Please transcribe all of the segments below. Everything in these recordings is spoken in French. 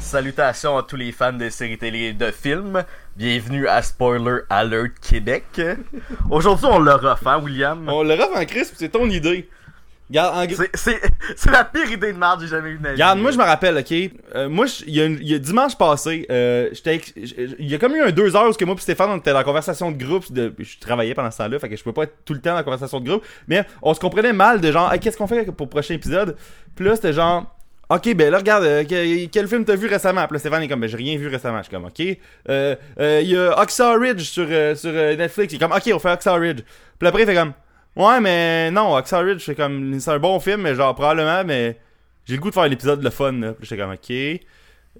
Salutations à tous les fans des séries télé et de films. Bienvenue à Spoiler Alert Québec. Aujourd'hui, on le refait, William. On le refait en crise, c'est ton idée. Regarde, en gr- C'est- C'est c'est la pire idée de merde que j'ai jamais eu de. Regarde, moi je me rappelle, ok? Euh, moi, je- il y, y a dimanche passé, euh, il y a comme eu un deux heures où que moi et Stéphane on était dans la conversation de groupe. De, je travaillais pendant ce temps-là, fait que je pouvais pas être tout le temps dans la conversation de groupe. Mais on se comprenait mal de genre, Hey, qu'est-ce qu'on fait pour le prochain épisode? Puis là, c'était genre. Ok, ben là, regarde, euh, que- quel film t'as vu récemment? Puis là, Stéphane est comme, ben j'ai rien vu récemment. Je suis comme, ok. Euh, euh, Il y a Oxar Ridge sur, sur Netflix. Il est comme, ok, on fait Oxar Ridge. Puis après, il fait comme, ouais, mais non, Oxar Ridge, c'est comme, c'est un bon film, mais genre, probablement, mais j'ai le goût de faire l'épisode le fun, là. Puis j'étais comme, ok.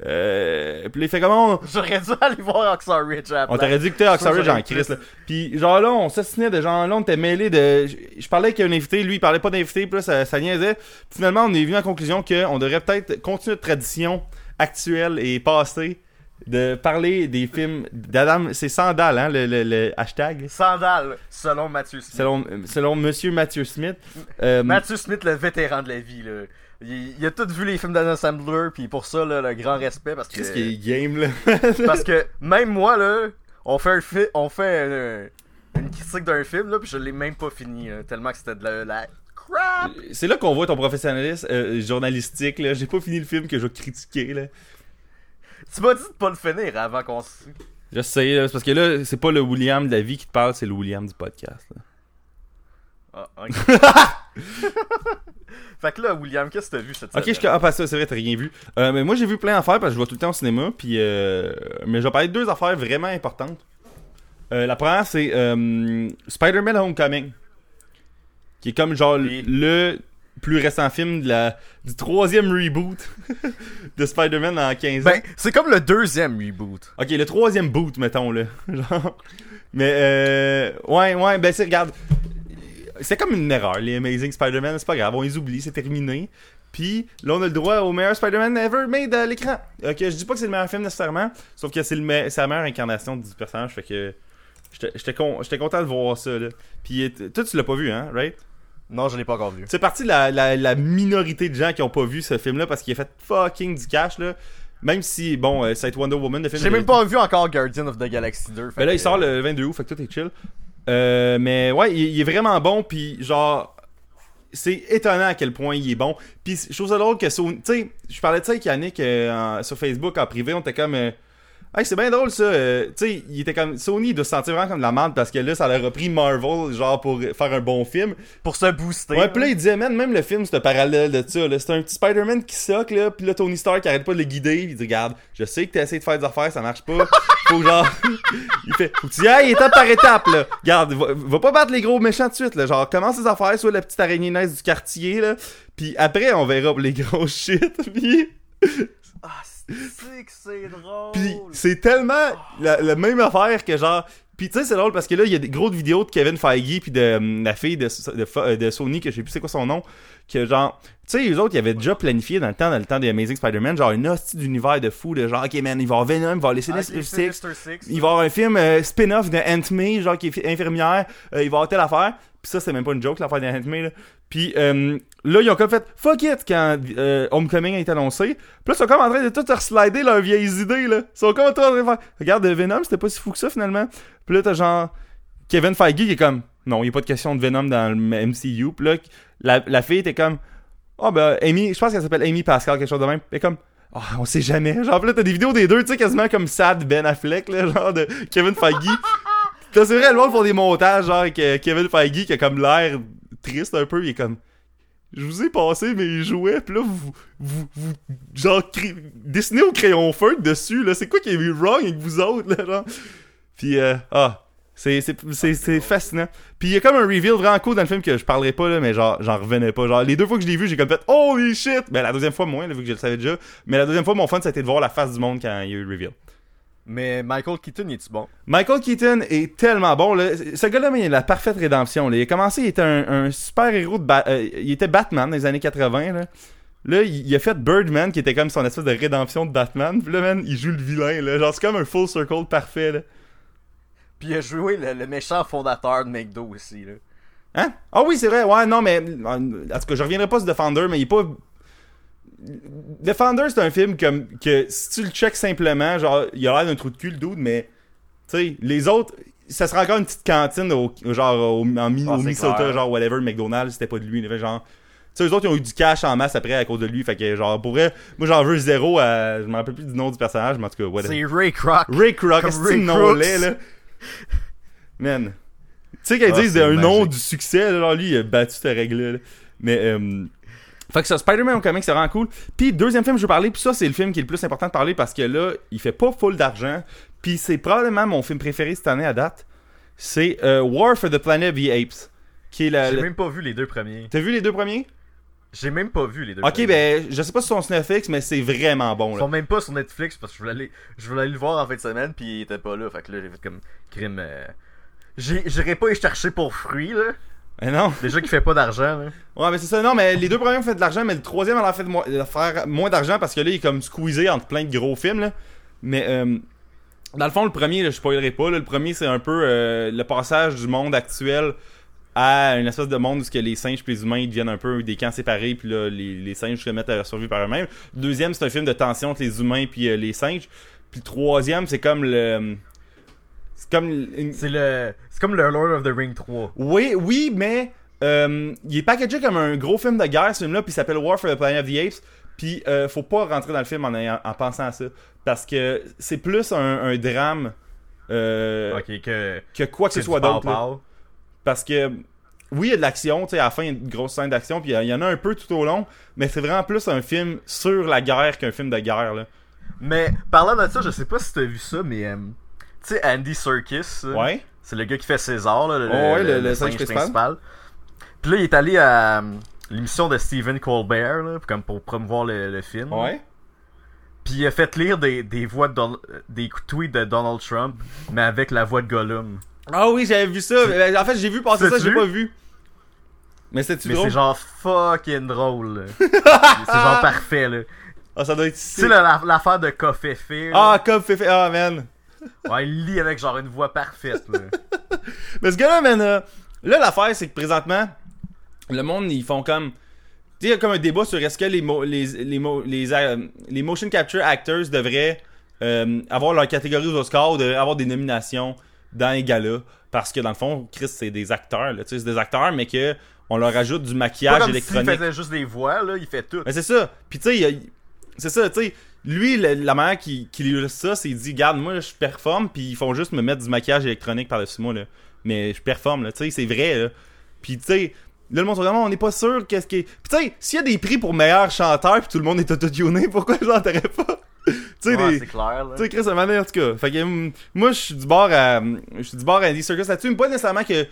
Euh, puis il fait comment? J'aurais dû aller voir Oxford Ridge à la On t'aurait dit que t'es Oxford Ridge en Chris, là. Puis genre là, on s'assinait de genre là, on était mêlés de. Je, je parlais avec un invité, lui il parlait pas d'invité, puis là ça, ça niaisait. Puis finalement, on est venu à la conclusion qu'on devrait peut-être continuer notre tradition actuelle et passée de parler des films d'Adam. C'est Sandal, hein, le, le- le hashtag. Sandal, selon Mathieu Smith. Selon, selon Monsieur Mathieu Smith. Euh, Mathieu Smith, le vétéran de la vie, là. Il, il a tout vu les films d'Adam Sandler, puis pour ça, là, le grand respect, parce que... Qu'est-ce qui est game, là? Parce que même moi, là, on fait un fi- on fait une critique d'un film, là, puis je l'ai même pas fini, là, tellement que c'était de la, la crap. C'est là qu'on voit ton professionnalisme euh, journalistique, là. J'ai pas fini le film que je vais critiquer, là. Tu m'as dit de pas le finir avant qu'on se... Je sais, c'est parce que là, c'est pas le William de la vie qui te parle, c'est le William du podcast. là. Ah, ok. fait que là, William, qu'est-ce que t'as vu cette Ok, semaine? je ah, c'est vrai, t'as rien vu. Euh, mais moi, j'ai vu plein d'affaires parce que je vois tout le temps au cinéma. Puis, euh, mais je vais parler de deux affaires vraiment importantes. Euh, la première, c'est euh, Spider-Man Homecoming. Qui est comme genre Oui. le plus récent film de la, du troisième reboot de Spider-Man en 15 ans. Ben, c'est comme le deuxième reboot. Ok, le troisième boot, mettons, là. Genre. Mais, euh. Ouais, ouais, ben, c'est, regarde. C'est comme une erreur, les Amazing Spider-Man, c'est pas grave, on les oublie, c'est terminé. Puis là, on a le droit au meilleur Spider-Man ever made à l'écran. Ok, je dis pas que c'est le meilleur film nécessairement, sauf que c'est, le me- la meilleure incarnation du personnage, fait que. J'étais, con- j'étais content de voir ça, là. Puis, toi, tu l'as pas vu, hein, right? Non, je l'ai pas encore vu. C'est parti de la, la, la minorité de gens qui ont pas vu ce film-là parce qu'il a fait fucking du cash, là. Même si, bon, euh, être Wonder Woman, le film. J'ai même pas vu encore Guardian of the Galaxy 2. fait mais là, que- il sort le 22 août, fait que tout est chill. Euh, mais ouais, il, il est vraiment bon, puis genre, c'est étonnant à quel point il est bon. Puis ça drôle que Sony, tu sais, je parlais de ça avec Yannick euh, en- sur Facebook en privé, on était comme, euh, hey, c'est bien drôle ça. euh, tu sais, il était comme, Sony il doit se sentir vraiment comme de la merde parce que là, ça a repris Marvel, genre pour faire un bon film. Pour se booster. Ouais, pis là, il disait, man, même le film, c'est un parallèle de ça, là. C'est un petit Spider-Man qui soque, là, pis là, Tony Stark arrête pas de le guider, il dit, regarde, je sais que t'as essayé de faire des affaires, ça marche pas. Faut genre, il fait, faut que tu y ailles étape par étape, là. Regarde, va, va pas battre les gros méchants de suite, là. Genre, commence les affaires, soit la petite araignée nice du quartier, là. Pis après, on verra pour les gros shit, pis... Ah, c'est que c'est drôle. Puis c'est tellement la, la même affaire que genre. Puis tu sais, c'est drôle parce que là, il y a des grosses vidéos de Kevin Feige puis de hum, la fille de, de, de Sony, que je sais plus c'est quoi son nom, que genre. Tu sais, eux autres, ils avaient déjà planifié dans le temps, dans le temps des Amazing Spider-Man, genre une hostie d'univers de fou, de genre, ok man, il va y avoir Venom, il va y avoir les Ah, Sinister Six, il va y avoir un film euh, spin-off de Aunt May, genre qui est fi- infirmière, euh, il va y avoir telle affaire. Puis ça, c'est même pas une joke, l'affaire de Aunt May, là. Puis euh, là, ils ont comme fait fuck it quand euh, Homecoming a été annoncé. Puis là, ils sont comme en train de tout reslider leurs vieilles idées, là. Ils sont comme en train de faire regarde, Venom, c'était pas si fou que ça finalement. Puis là, t'as genre Kevin Feige qui est comme non, il y a pas de question de Venom dans le MCU. Puis là, la, la fille était comme oh ben, Amy, je pense qu'elle s'appelle Amy Pascal, quelque chose de même. Elle est comme Ah, on sait jamais. Genre, puis là, t'as des vidéos des deux, tu sais, quasiment comme Sad Ben Affleck, là, genre de Kevin Feige. T'as c'est vrai, le monde font des montages, genre, avec euh, Kevin Feige qui a comme l'air triste un peu, il est comme. Je vous ai passé mes jouets, pis là, vous, vous, vous, genre, cri- dessinez au crayon feu dessus, là. C'est quoi qui est wrong avec vous autres, là, genre? Pis, euh, ah, c'est, fascinant. Puis il y a comme un reveal vraiment cool dans le film que je parlerai pas, là, mais genre, j'en revenais pas. Genre, les deux fois que je l'ai vu, j'ai comme fait, holy shit! Ben, la deuxième fois moins, là, vu que je le savais déjà. Mais la deuxième fois, mon fun, ça a été de voir la face du monde quand il y a eu le reveal. Mais Michael Keaton, est-tu bon? Michael Keaton est tellement bon. Là. Ce gars-là, mais il a la parfaite rédemption. Là. Il a commencé, il était un, un super héros de Ba- euh, il était Batman dans les années 80. Là. Là, il, il a fait Birdman, qui était comme son espèce de rédemption de Batman. Puis là, man, il joue le vilain, là. Genre, c'est comme un full circle parfait, là. Puis il a joué le, le méchant fondateur de McDo aussi, là. Hein? Ah oui, c'est vrai. Ouais, non, mais. En tout cas, je reviendrai pas sur Defender, mais il est pas. Defender, c'est un film comme que si tu le checks simplement, genre, il a l'air d'un trou de cul, le dude, mais. Tu sais, les autres. Ça serait encore une petite cantine au, genre au, en, Mi- Ah, au c'est Minnesota, clair. genre whatever, McDonald's, c'était pas de lui. Genre. Tu sais, eux autres, ils ont eu du cash en masse après à cause de lui. Fait que, genre, pour vrai, moi, j'en veux zéro à. Je me rappelle plus du nom du personnage, mais en tout cas, whatever. C'est Ray Kroc. Ray Kroc, Ray que nom là? Man. Tu sais qu'ils Ah, disent c'est un nom du succès, là, lui, il a battu cette règle-là. là. Mais, euh... Fait que ça, Spider-Man Homecoming, c'est vraiment cool. Puis, deuxième film que je veux parler, puis ça, c'est le film qui est le plus important de parler parce que là, il fait pas full d'argent. Puis, c'est probablement mon film préféré cette année à date. C'est euh, War for the Planet of the Apes. Qui est la. J'ai la- même pas vu les deux premiers. T'as vu les deux premiers? J'ai même pas vu les deux Ok, ben, je sais pas si c'est sur Netflix, mais c'est vraiment bon, Ils là. sont même pas sur Netflix parce que je voulais aller, je voulais aller le voir en fin de semaine puis il était pas là. Fait que là j'ai fait comme crime. euh, J'irai pas y chercher pour fruits là. Eh non. Déjà qu'il fait pas d'argent là. Ouais, mais c'est ça. Non, mais les deux premiers ont fait de l'argent, mais le troisième, elle a fait de mo- faire moins d'argent parce que là, il est comme squeezé entre plein de gros films, là. Mais, euh, dans le fond, le premier, là, je spoilerai pas, là, le premier, c'est un peu euh, le passage du monde actuel à une espèce de monde où ce que les singes et les humains ils deviennent un peu des camps séparés, puis là, les, les singes se mettent à survivre par eux-mêmes. Deuxième, c'est un film de tension entre les humains puis euh, les singes. Puis troisième, c'est comme le... C'est comme une, C'est le, c'est comme le Lord of the Ring 3. oui, oui, mais euh, il est packagé comme un gros film de guerre, ce film-là, puis il s'appelle War for the Planet of the Apes. Puis euh, faut pas rentrer dans le film en, en pensant à ça. Parce que c'est plus un, un drame euh, que. que quoi que ce c'est soit d'autre. Parce que oui, il y a de l'action, tu sais, à la fin, il y a une grosse scène d'action, puis il y en a un peu tout au long, mais c'est vraiment plus un film sur la guerre qu'un film de guerre. Là. Mais parlant de ça, je sais pas si t'as vu ça, mais euh, tu sais Andy Serkis. Ouais. C'est le gars qui fait César, là, le, Oh, ouais, le- le- le le singe singe principal. Puis là, il est allé à euh, l'émission de Stephen Colbert, là, comme pour promouvoir le, le film. Ouais. Puis il a fait lire des, des voix de Don- des tweets de Donald Trump, mais avec la voix de Gollum. Ah oui, j'avais vu ça. mais En fait, j'ai vu passer ça, j'ai pas vu. Mais Mais drôle? c'est genre fucking drôle. c'est genre parfait, là. Tu Ah, ça doit être sais, là, la- l'affaire de Coffee Ah, fait. Ah, man. Ouais, il lit avec genre une voix parfaite, là. Mais ce gars-là, man, euh, là, l'affaire, c'est que présentement, le monde, ils font comme. Tu sais, il y a comme un débat sur est-ce que les, mo- les, les, mo- les, euh, les motion capture actors devraient euh, avoir leur catégorie aux Oscars ou devraient avoir des nominations dans les galas. Parce que dans le fond, Chris, c'est des acteurs, là. Tu sais, c'est des acteurs, mais que on leur ajoute du maquillage comme électronique. faisait juste des voix, là, il fait tout. Mais c'est ça. Puis tu sais, il c'est ça, tu sais. Lui, le- la manière qu'il qu'il illustre ça, c'est qu'il dit, regarde, moi, je performe, puis ils font juste me mettre du maquillage électronique par-dessus moi, là. Mais je performe, là, tu sais, c'est vrai, là. Puis tu sais, là, le monde Non, on n'est pas sûr qu'est-ce qui est... Puis tu sais, s'il y a des prix pour meilleur chanteur, puis tout le monde est autotuné, pourquoi je l'entendrais pas? Tu sais, Ouais, des... c'est clair, là. Tu sais, Chris, moment donné, en tout cas. Fait que, hum, moi, je suis du bord à, je suis du bord à Andy Serkis là-dessus. Mais pas nécessairement que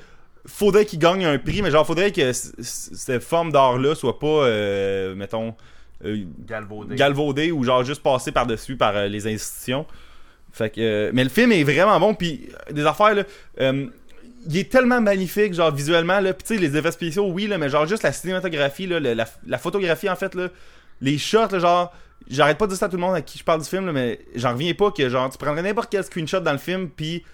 faudrait qu'il gagne un prix, mais genre, faudrait que cette forme d'art-là soit pas, euh, mettons, euh, Galvaudé. galvaudée ou genre juste passée par-dessus par euh, les institutions. Fait que, euh, mais le film est vraiment bon, puis euh, des affaires, là, euh, il est tellement magnifique, genre visuellement, là, pis tu sais, les effets spéciaux, oui, là, mais genre juste la cinématographie, là, la, la photographie, en fait, là, les shots, là, genre, j'arrête pas de dire ça à tout le monde à qui je parle du film, là, mais j'en reviens pas que, genre, tu prendrais n'importe quel screenshot dans le film, puis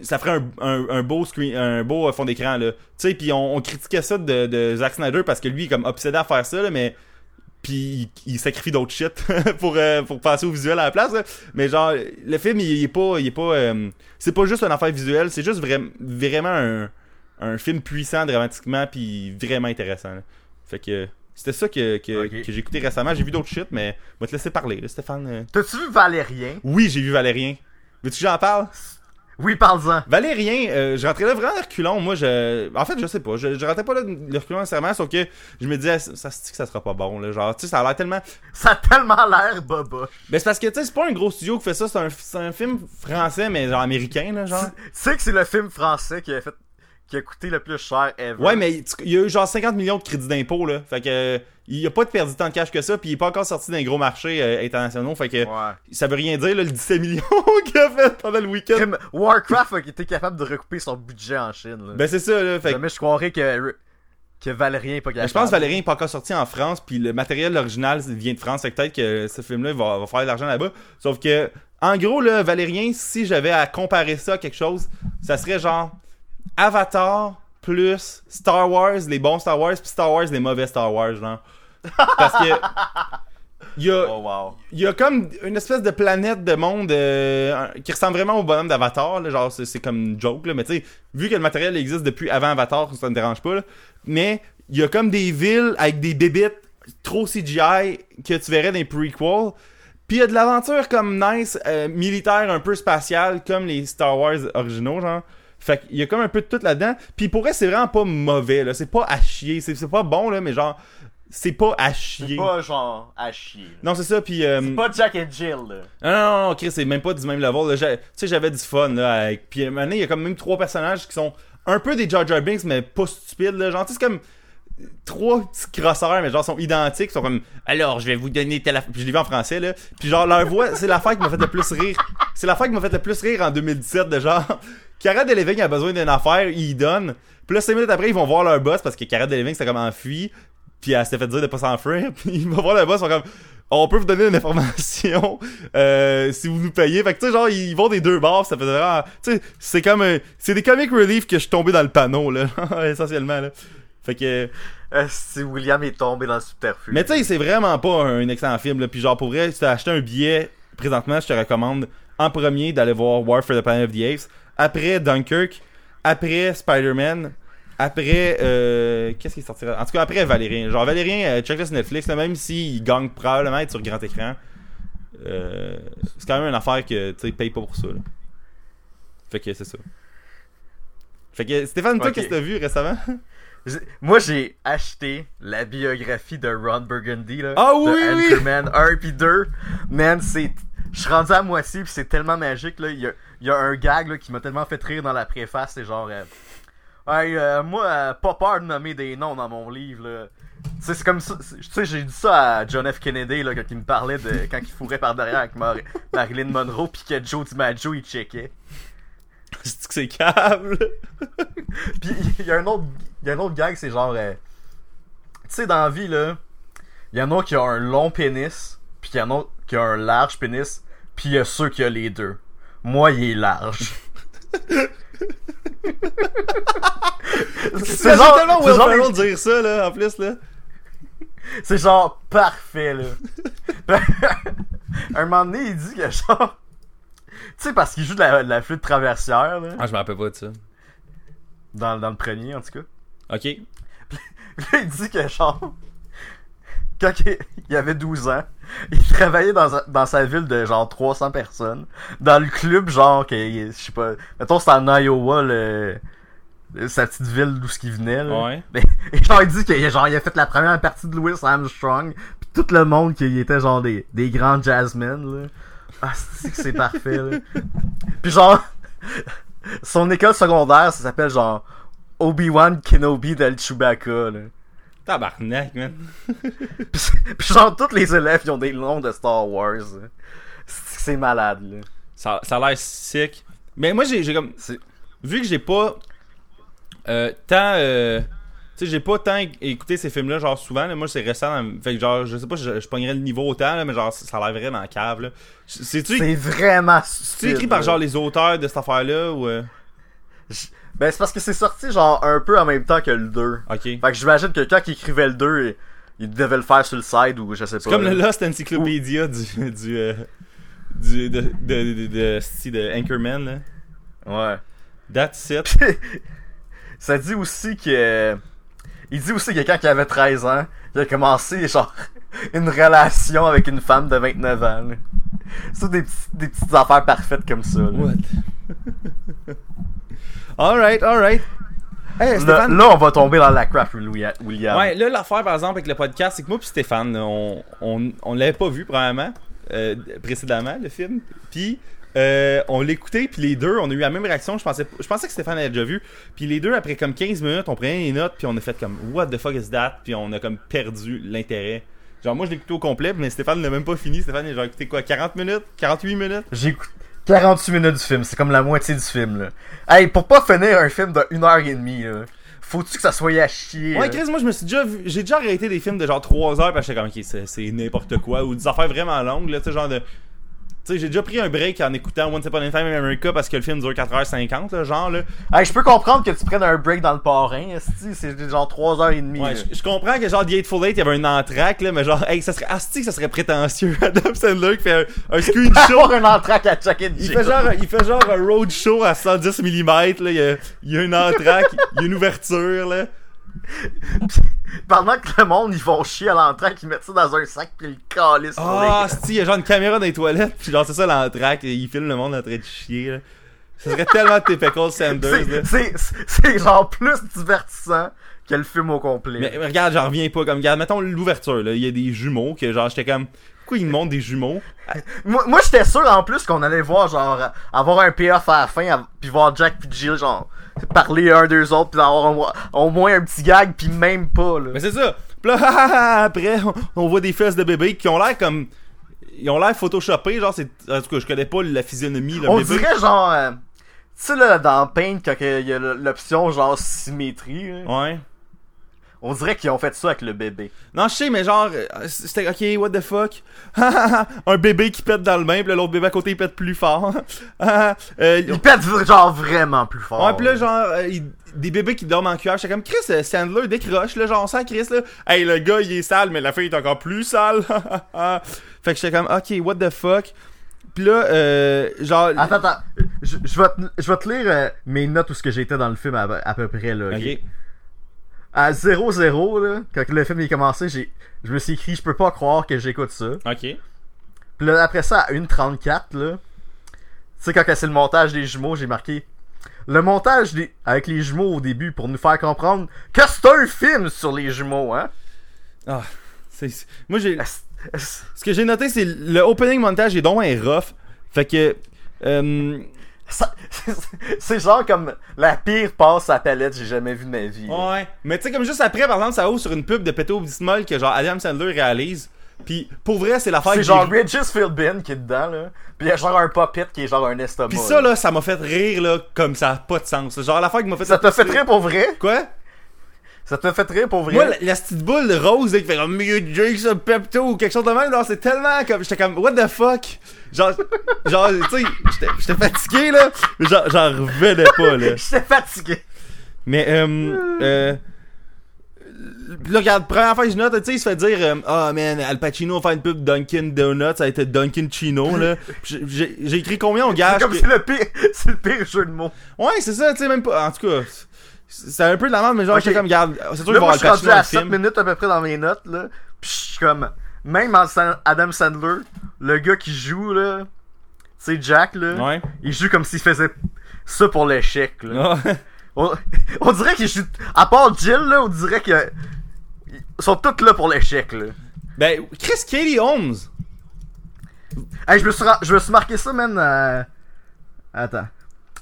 ça ferait un, un- un beau screen, un beau euh, fond d'écran, là. Tu sais, puis on, critiquait ça de, de Zack Snyder parce que lui, il est comme obsédé à faire ça, là, mais puis il, sacrifie d'autres shit pour euh, pour passer au visuel à la place là. mais genre le film il, est pas il est pas euh, c'est pas juste une affaire visuelle c'est juste vra- vraiment un, un film puissant dramatiquement puis vraiment intéressant là. fait que c'était ça que, que, que j'ai écouté récemment j'ai vu d'autres shit mais je vais te laisser parler là, Stéphane euh. T'as-tu vu Valérien? oui j'ai vu Valérien veux-tu que j'en parle? Oui, parle-en. Valérien, euh, je rentrais là vraiment à reculons. Moi, je. En fait, je sais pas. Je, je rentrais pas là de reculons nécessairement, sauf que je me disais, ça se dit que ça sera pas bon, là. Genre, tu sais, ça a l'air tellement. Ça a tellement l'air boba. Ben, c'est parce que, tu sais, c'est pas un gros studio qui fait ça. C'est un, c'est un film français, mais genre américain, là, genre. Tu sais que c'est le film français qui a fait qui a coûté le plus cher ever. Ouais, mais il y a eu genre 50 millions de crédits d'impôt, là. Fait que. il a pas de perdu tant de cash que ça, puis il est pas encore sorti d'un gros marché euh, internationaux. Fait que. Ouais. Ça veut rien dire, là, le 17 millions qu'il a fait pendant le week-end. Warcraft a été capable de recouper son budget en Chine. Là. Ben, c'est ça, là. Fait que. Jamais je croirais que. que Valérien est pas capable. je pense que Valérien est pas encore sorti en France, puis le matériel original vient de France. Fait que peut-être que ce film-là va, va faire de l'argent là-bas. Sauf que, en gros, là, Valérien, si j'avais à comparer ça à quelque chose, ça serait genre Avatar plus Star Wars, les bons Star Wars, puis Star Wars, les mauvais Star Wars, genre. Parce que. Il y a, Oh wow. il y a comme une espèce de planète de monde euh, qui ressemble vraiment au bonhomme d'Avatar. Genre, c'est c'est comme une joke, là. Mais tu sais, vu que le matériel existe depuis avant Avatar, ça ne dérange pas. là. Mais il y a comme des villes avec des bébites trop CGI que tu verrais dans les prequels. Puis il y a de l'aventure comme nice, euh, militaire, un peu spatiale, comme les Star Wars originaux, genre. Fait qu'il y a comme un peu de tout là-dedans. Puis pour vrai, c'est vraiment pas mauvais, là. C'est pas à chier. C'est pas bon, là, mais genre, c'est pas à chier. C'est pas genre à chier. là. Non, c'est ça, puis... euh, C'est pas Jack et Jill, là. non, non, non, Chris, c'est même pas du même level. Tu sais, j'avais du fun, là. Avec... Puis, à un il y a comme même trois personnages qui sont un peu des Jar Jar Binks, mais pas stupides, là. Genre, tu sais, c'est comme trois petits crosseurs, mais genre, sont identiques. Ils sont comme, alors, je vais vous donner telle affaire. Puis, je l'ai vu en français, là. Puis, genre, leur voix, c'est l'affaire qui m'a fait le plus rire. C'est l'affaire qui m'a fait le plus rire en 2017, de genre, Cara Delevingne a besoin d'une affaire, il y donne. Puis là, cinq minutes après, ils vont voir leur boss parce que Cara Delevingne s'était comme enfui. Puis elle s'était fait dire de pas s'enfuir. Puis ils vont voir le boss, ils sont comme on peut vous donner une information euh, si vous nous payez. Fait que tu sais, genre, ils vont des deux bords, ça fait vraiment. Tu sais, c'est comme. un- c'est des comic relief que je suis tombé dans le panneau, là, essentiellement, là. Fait que. Euh, si William est tombé dans le subterfuge. Mais tu sais, c'est vraiment pas un excellent film, là. Puis genre, pour vrai, si t'as acheté un billet présentement, je te recommande en premier d'aller voir War for the Planet of the Apes. Après Dunkirk. Après Spider-Man. Après. Euh, Qu'est-ce qui sortira En tout cas, après Valérien. Genre, Valérien, euh, check-le sur Netflix, là, même s'il gagne probablement être sur grand écran. euh, c'est quand même une affaire que tu sais, paye pas pour ça. là. Fait que c'est ça. Fait que Stéphane, toi, qu'est-ce que t'as vu récemment? Moi, j'ai acheté la biographie de Ron Burgundy, là. Ah de oui, oui! Anchorman 1 puis 2. Man, c'est. Je suis rendu à moitié, puis c'est tellement magique, là. Il y a, il y a un gag, là, qui m'a tellement fait rire dans la préface. C'est genre. euh, Hey, euh, moi, euh, pas peur de nommer des noms dans mon livre, là. Tu sais, c'est comme ça. Tu sais, j'ai dit ça à John F. Kennedy, là, quand il me parlait de. Quand il fourrait par derrière avec Mar- Marilyn Monroe, puis que Joe DiMaggio, il checkait. C'est que c'est câble? Puis il y a un autre, il y a un autre gag, c'est genre, euh, tu sais, dans la vie là, il y en a qui ont un long pénis, puis il y en a qui ont un large pénis, puis il y a ceux qui ont les deux. Moi, il est large. C'est genre- tellement c'est Will genre Ferrell les- dire ça, là, en plus, là. C'est genre parfait là. un moment donné, il dit que genre, tu sais, parce qu'il joue de la, de la flûte traversière là, Ah, je me rappelle pas de ça. dans, dans le premier en tout cas. Ok. Là, il dit que genre quand il avait 12 ans, il travaillait dans, sa- dans sa ville de genre 300 personnes, dans le club genre que je sais pas, mettons c'est en Iowa le, sa petite ville d'où ce qu'il venait là. Ouais. Mais, et genre il dit qu'il genre il a fait la première partie de Louis Armstrong, puis tout le monde qui était genre des des grands jazzmen là. Ah, c'est que c'est parfait là. Puis genre son école secondaire, ça s'appelle genre Obi-Wan Kenobi del Chewbacca là. Tabarnak, man. Pis, pis genre, tous les élèves, ils ont des noms de Star Wars. C'est malade, là. Ça, ça a l'air sick. Mais moi, j'ai comme. Vu que j'ai pas. euh, tant. euh, tu sais, j'ai pas tant écouté ces films-là, genre souvent. là. moi, c'est récent. Fait que genre, je sais pas, je, je pognerais le niveau autant, là, mais genre, ça a l'air vraiment cave, là. C'est-tu C'est vraiment c'est écrit par genre les auteurs de cette affaire-là ou. euh, Ben, c'est parce que c'est sorti genre un peu en même temps que le 2. Ok. Fait que j'imagine que quand il écrivait le 2, il, il devait le faire sur le side ou je sais pas. C'est comme là. le Lost Encyclopedia du. du, euh, du de, de, de, de, de, si, de Anchorman, là. Ouais. That's it. Ça dit aussi que. Il dit aussi que quand il avait 13 ans, il a commencé genre une relation avec une femme de 29 ans. là. C'est des, des petites affaires parfaites comme ça. là. What? alright, alright. Hey, Là, Stéphane. là, on va tomber dans la crap, William. William. Ouais, là, l'affaire, par exemple, avec le podcast, c'est que moi puis Stéphane, on, on, on l'avait pas vu, probablement, euh, précédemment, le film. Puis, euh, on l'écoutait, puis les deux, on a eu la même réaction. Je pensais, je pensais que Stéphane avait déjà vu. Puis les deux, après comme 15 minutes, on prenait les notes, puis on a fait comme What the fuck is that? Puis on a comme perdu l'intérêt. Genre, moi, je l'ai écouté au complet, mais Stéphane l'a même pas fini. Stéphane, il a genre écouté quoi 40 minutes? 48 minutes? J'ai écouté 48 minutes du film, c'est comme la moitié du film là. Hey, pour pas finir un film de 1 heure et demie là. faut-tu que ça soit à chier? Ouais? Chris, moi, je me suis déjà vu- j'ai déjà arrêté des films de genre 3 heures parce que j'étais comme, ok, c'est, c'est n'importe quoi, ou des affaires vraiment longues, là, tu sais, genre de. Tu sais, j'ai déjà pris un break en écoutant Once Upon a Time in America parce que le film dure 4h50, là, genre, là. Hey, je peux comprendre que tu prennes un break dans le parrain, esti, c'est genre 3h30. Ouais, je, je comprends que genre The Eightful Eight, il y avait un entraque, là, mais genre, hey, ça serait, asti, que ça serait prétentieux. Adam Sandler qui fait un, un screenshot. Un entraque à Chuck and Il fait genre, il fait genre un roadshow à 110 mm, là, il y a, il y a une entraque, il y a une ouverture, là. Pendant que le monde, ils font chier à l'entraque, ils mettent ça dans un sac pis ils le calissent sur Ah, si, il y a genre une caméra dans les toilettes, pis genre c'est ça l'entraque, et il filme le monde en train de chier, là. Ça serait tellement typical Sanders. C'est- genre plus divertissant que le film au complet. Mais mais regarde, j'en reviens pas, comme, regarde, mettons l'ouverture, là, il y a des jumeaux, que genre, j'étais comme, pourquoi ils me montrent des jumeaux? Moi, moi j'étais sûr en plus qu'on allait voir genre avoir un payoff à la fin puis voir Jack puis Jill genre parler un deux autres puis avoir au moins un petit gag puis même pas là. Mais c'est ça. Pis là, après, on, voit des fesses de bébé qui ont l'air comme. Ils ont l'air photoshopés, genre, c'est. En tout cas, je connais pas la physionomie, le On bébé. dirait genre euh, tu sais là dans Paint quand il y a l'option genre symétrie, Ouais. On dirait qu'ils ont fait ça avec le bébé. Non, je sais, mais genre, euh, c'était ok, what the fuck? un bébé qui pète dans le bain, là, l'autre bébé à côté il pète plus fort. euh, Il pète genre vraiment plus fort. Ouais, pis là, genre, euh, il- des bébés qui dorment en cuillère. J'étais comme, Chris, Sandler décroche, là, genre, on sent Chris, là. Hey, le gars, il est sale, mais la fille est encore plus sale. fait que j'étais comme, ok, what the fuck? Pis là, euh, genre. Attends, attends. Je, je vais, te, je vais te lire euh, mes notes où ce que j'étais dans le film à, à peu près là. ok? À 0-0 là, quand le film est commencé, j'ai, je me suis écrit je peux pas croire que j'écoute ça. Ok. Puis là après ça à 1.34 là, tu sais quand que c'est le montage des jumeaux, j'ai marqué le montage des, avec les jumeaux au début pour nous faire comprendre que c'est un film sur les jumeaux hein. Ah. c'est- Moi, j'ai. Ce que j'ai noté, c'est le opening montage est donc un rough. Fait que. Euh, c'est genre comme la pire passe à palette que j'ai jamais vu de ma vie. là. ouais. Mais tu sais, comme juste après, par exemple, ça ouvre sur une pub de Péto Bismol que genre Adam Sandler réalise. Puis pour vrai, c'est l'affaire C'est genre Regis Philbin qui est dedans là. Puis il y a genre un puppet qui est genre un estomac. Puis ça, là, ça m'a fait rire, là, comme ça a pas de sens. Genre l'affaire qui m'a fait. Ça t'a fait rire pour vrai? Quoi? Ça t'a fait rire pour vrai? Moi, la, la petite boule rose, là, qui fait comme Mieux Jake, ça, Pepto, ou quelque chose de même, genre, c'est tellement comme. J'étais comme, what the fuck? Genre, genre, tu sais, j'étais- fatigué, là. mais Genre, j'en revenais pas, là. J'étais fatigué. Mais, euh. euh Là, regarde, première fois que je note, tu sais, il se fait dire euh, Ah, man, Al Pacino va faire une pub Dunkin' Donuts, ça a été Dunkin' Chino, là. J'ai- écrit combien on C'est gage comme que- c'est le pire, c'est le pire jeu de mots. Ouais, c'est ça, tu sais, même pas. En tout cas, c'est un peu de la merde, mais genre, Ok. j'étais comme, regarde, c'est sûr avoir je dans à le 7 film. minutes à peu près dans mes notes, là. Pis je suis comme, même en Adam Sandler, le gars qui joue, là, c'est Jack, là, Ouais. il joue comme s'il faisait ça pour l'échec, là. Ah, On, on dirait qu'il joue, à part Jill, là, on dirait que, ils sont tous là pour l'échec, là. ben, Chris Katie Holmes. Hey, je me suis, je me suis marqué ça, man. à- Attends.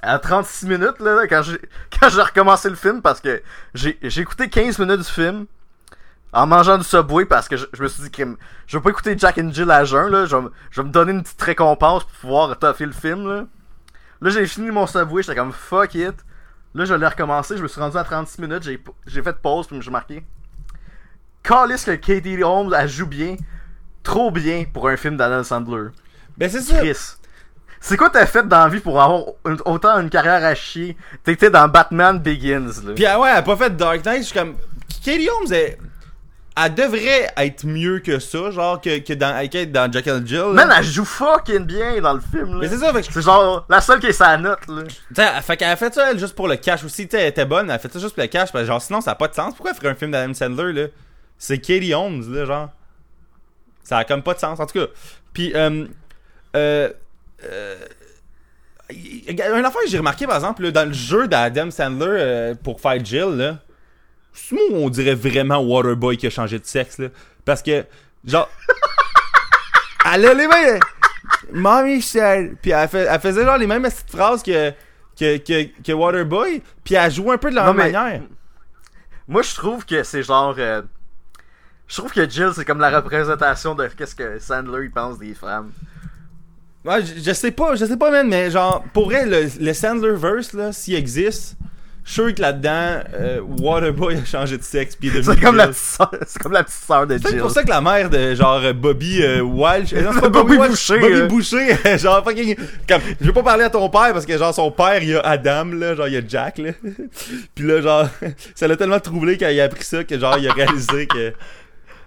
À 36 minutes, là, quand j'ai, quand j'ai recommencé le film, parce que j'ai, j'ai écouté 15 minutes du film en mangeant du Subway, parce que je, je me suis dit que je vais pas écouter Jack and Jill à jeun, là. Je vais, me- je vais me donner une petite récompense pour pouvoir toffer le film, là. Là, j'ai fini mon Subway, j'étais comme fuck it. Là, je l'ai recommencé, je me suis rendu à 36 minutes, j'ai, j'ai fait pause, puis j'ai marqué. Callis que Katie Holmes, elle joue bien. Trop bien pour un film d'Adam Sandler. Ben, c'est ça. Chris. C'est quoi t'as fait dans la vie pour avoir une- autant une carrière à chier? T'étais dans Batman Begins, là. Pis, ah ouais, elle a pas fait Dark Knight, je suis comme. Katie Holmes, elle, elle devrait être mieux que ça, genre, que, que dans, qu'être dans Jack and Jill. là. Man, elle joue fucking bien dans le film, Mais là. c'est ça, fait que. C'est genre la seule qui est sa note, là. Tu sais, elle- fait qu'elle a fait ça, elle, juste pour le cash aussi. Tu sais, elle était bonne, elle a fait ça juste pour le cash, parce que, genre, sinon, ça a pas de sens. Pourquoi elle ferait un film d'Adam Sandler, là? C'est Katie Holmes, là, genre. Ça a comme pas de sens, en tout cas. Puis, euh. Euh. Euh une affaire que j'ai remarqué, par exemple, là, dans le jeu d'Adam Sandler euh, pour faire Jill, là. C'est moi on dirait vraiment Waterboy qui a changé de sexe, là? Parce que, genre. elle a les mêmes. Mommy said. Puis elle, fait- elle faisait genre les mêmes petites phrases que, que, que, que Waterboy. Puis elle jouait un peu de la Non, même mais- manière. Moi, je trouve que c'est genre. euh, Je trouve que Jill, c'est comme la représentation de qu'est-ce que Sandler il pense des femmes. Ouais, je, je sais pas, je sais pas, man, mais genre, pour vrai, le, le Sandlerverse, là, s'il existe, je suis sûr que là-dedans, euh, Waterboy a changé de sexe puis devenu C'est comme, la petite sœur- c'est comme la petite sœur de C'est Jill. pour ça que la mère de genre Bobby euh, Walsh, euh, non, c'est pas Bobby Walsh, Boucher, Bobby euh. Boucher, genre fucking, comme, je veux pas parler à ton père parce que genre son père il y a Adam là, genre il y a Jack là, puis là genre ça l'a tellement troublé quand il a appris ça que genre il a réalisé que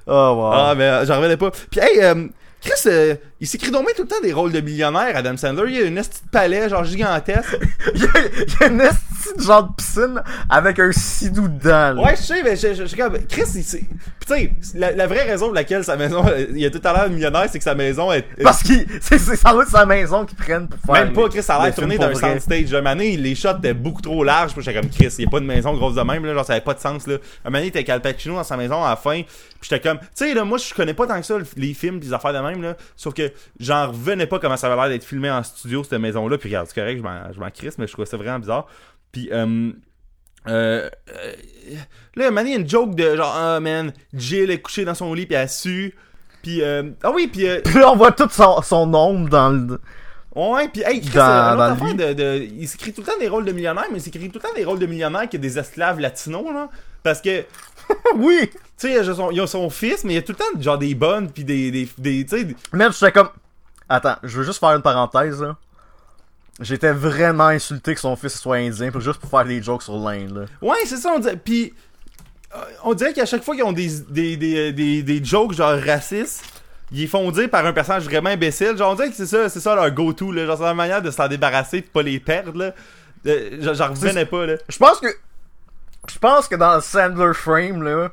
Oh, wow. ah mais j'en revenais pas. Puis hey, euh, Chris, euh, il s'écrit donc tout le temps des rôles de millionnaire, Adam Sandler. Il y a une petite palais genre gigantesque. il, y a, il y a une esti de genre de piscine avec un sidou dedans. là. Ouais, je sais, mais je, je, je comme Chris, il tu sais, la, la vraie raison pour laquelle sa maison, euh, il a tout à l'heure millionnaire, c'est que sa maison est. est- Parce que c'est c'est ça va être sa maison qu'ils prennent pour faire. Même pas, Chris, ça a l'air tourné d'un soundstage. Un moment donné, les shots étaient beaucoup trop larges. J'étais comme, Chris, il y a pas de maison grosse de même, là. Genre, ça avait pas de sens, là. Un moment donné, il était avec Al Pacino dans sa maison à la fin. Puis j'étais comme, tu sais, là, moi, je connais pas tant que ça le- les films pis les affaires de même, là. Sauf que j'en revenais pas comment ça avait l'air d'être filmé en studio, cette maison-là. Puis regarde, c'est correct, je m'en, crisse, mais je trouvais ça vraiment bizarre. Puis, euh, euh, euh, là, il y a une joke de genre, ah, man, Jill est couchée dans son lit puis elle sue. Puis, euh, ah oui, puis, euh, Puis là, on voit tout son, son ombre dans le. Ouais, pis hey, Chris, Dans- euh, dans affaire de, de- il s'écrit tout le temps des rôles de millionnaires, mais il s'écrit tout le temps des rôles de millionnaires qui a des esclaves latinos, là. Parce que, tu sais, il y a son- fils, mais il y a tout le temps genre des bonnes, pis des, des, des tu sais, Même j'étais comme. Attends, je veux juste faire une parenthèse là. J'étais vraiment insulté que son fils soit indien pour juste pour faire des jokes sur l'Inde là. Ouais, c'est ça, on dirait, pis, euh, on dirait qu'à chaque fois qu'ils ont des, des, des, des, des jokes genre racistes, ils font dire par un personnage vraiment imbécile. Genre, on dirait que c'est ça, c'est ça leur go-to, là. Genre, c'est la manière de s'en débarrasser pis pas les perdre, là. Euh, genre, J'en revenais pas, là. Je pense que. Je pense que dans le Sandler Frame là,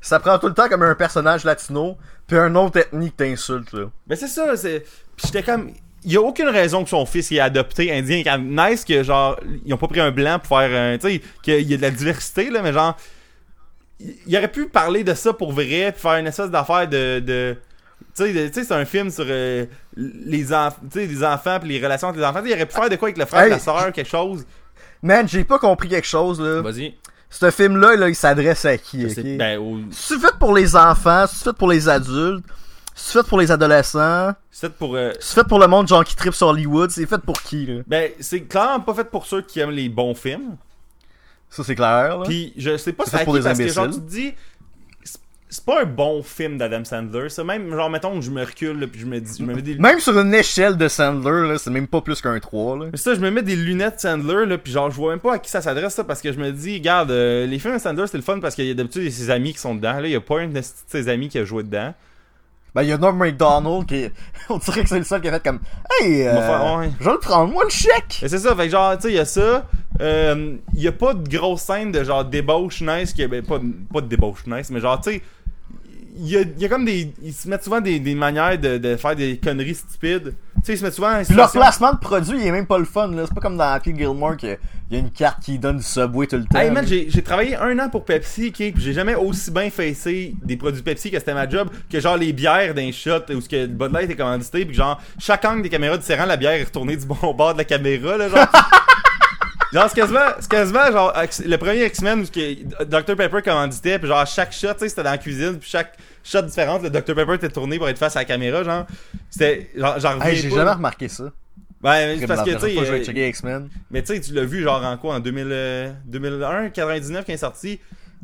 ça prend tout le temps comme un personnage latino, puis un autre ethnie que t'insultes là. Mais c'est ça, c'est. Pis j'étais comme. Il y a aucune raison que son fils il est adopté indien. Quand nice que genre ils ont pas pris un blanc pour faire un. Tu sais, qu'il y a de la diversité là, mais genre. Il aurait pu parler de ça pour vrai, puis faire une espèce d'affaire de. de tu sais, de- tu sais, c'est un film sur euh, les, enf tu sais, les enfants puis les relations entre les enfants. Tu sais, Il aurait pu faire de quoi avec le frère, Hey. la soeur, quelque chose. Man, j'ai pas compris quelque chose là. Vas-y. Ce film là, il s'adresse à qui, ben, au- C'est fait pour les enfants, c'est fait pour les adultes, c'est fait pour les adolescents, c'est pour. euh, c'est fait pour le monde genre qui tripe sur Hollywood, c'est fait pour qui là? ben, c'est clairement pas fait pour ceux qui aiment les bons films. Ça c'est clair là. Puis je sais pas C'est fait pour des parce que genre tu imbéciles. te dis c'est- pas un bon film d'Adam Sandler ça même genre mettons que je me recule là, puis je me dis je me mets des Même sur une échelle de Sandler, là, c'est même pas plus qu'un 3, là. mais ça je me mets des lunettes Sandler là puis genre je vois même pas à qui ça s'adresse ça parce que je me dis regarde euh, les films de Sandler c'est le fun parce qu'il y a d'habitude ses amis qui sont dedans là il y a pas un de ses amis qui a joué dedans Ben, il y a Norm MacDonald qui, on dirait que c'est le seul qui a fait comme, hey, euh, ouais. je vais le prendre, moi, le chèque! Et c'est ça, fait que genre, tu sais, il y a ça. Euh, Il y a pas de grosse scène de genre débauche nice, qui, ben, pas, pas de débauche nice, mais genre, tu sais, il y a, y a comme des. Ils se mettent souvent des, des manières de, de faire des conneries stupides. Tu sais, ils se mettent souvent. en Puis leur placement de produit, il est même pas le fun, là. C'est pas comme dans Happy Gilmore qu'il y a une carte qui donne du Subway tout le temps. Hey man, j'ai j'ai travaillé un an pour Pepsi, ok, j'ai jamais aussi bien facé des produits Pepsi que c'était ma job que genre les bières d'un shot où ce que le Bud Light est commandité, puis genre chaque angle des caméras différent, la bière est retournée du bon bord de la caméra, là, genre. Genre, c'est quasiment, c'est quasiment, genre, X- le premier X-Men où Dr Pepper commanditait, puis genre, chaque shot, tu sais, c'était dans la cuisine, puis chaque shot différente, le Dr Pepper était tourné pour être face à la caméra, genre. C'était, genre, j'en Hey, j'ai jamais remarqué ça. C'est Comme parce que, tu sais, mais tu sais, tu l'as vu genre en quoi en 2000, euh, 2001, 99 quand il est sorti.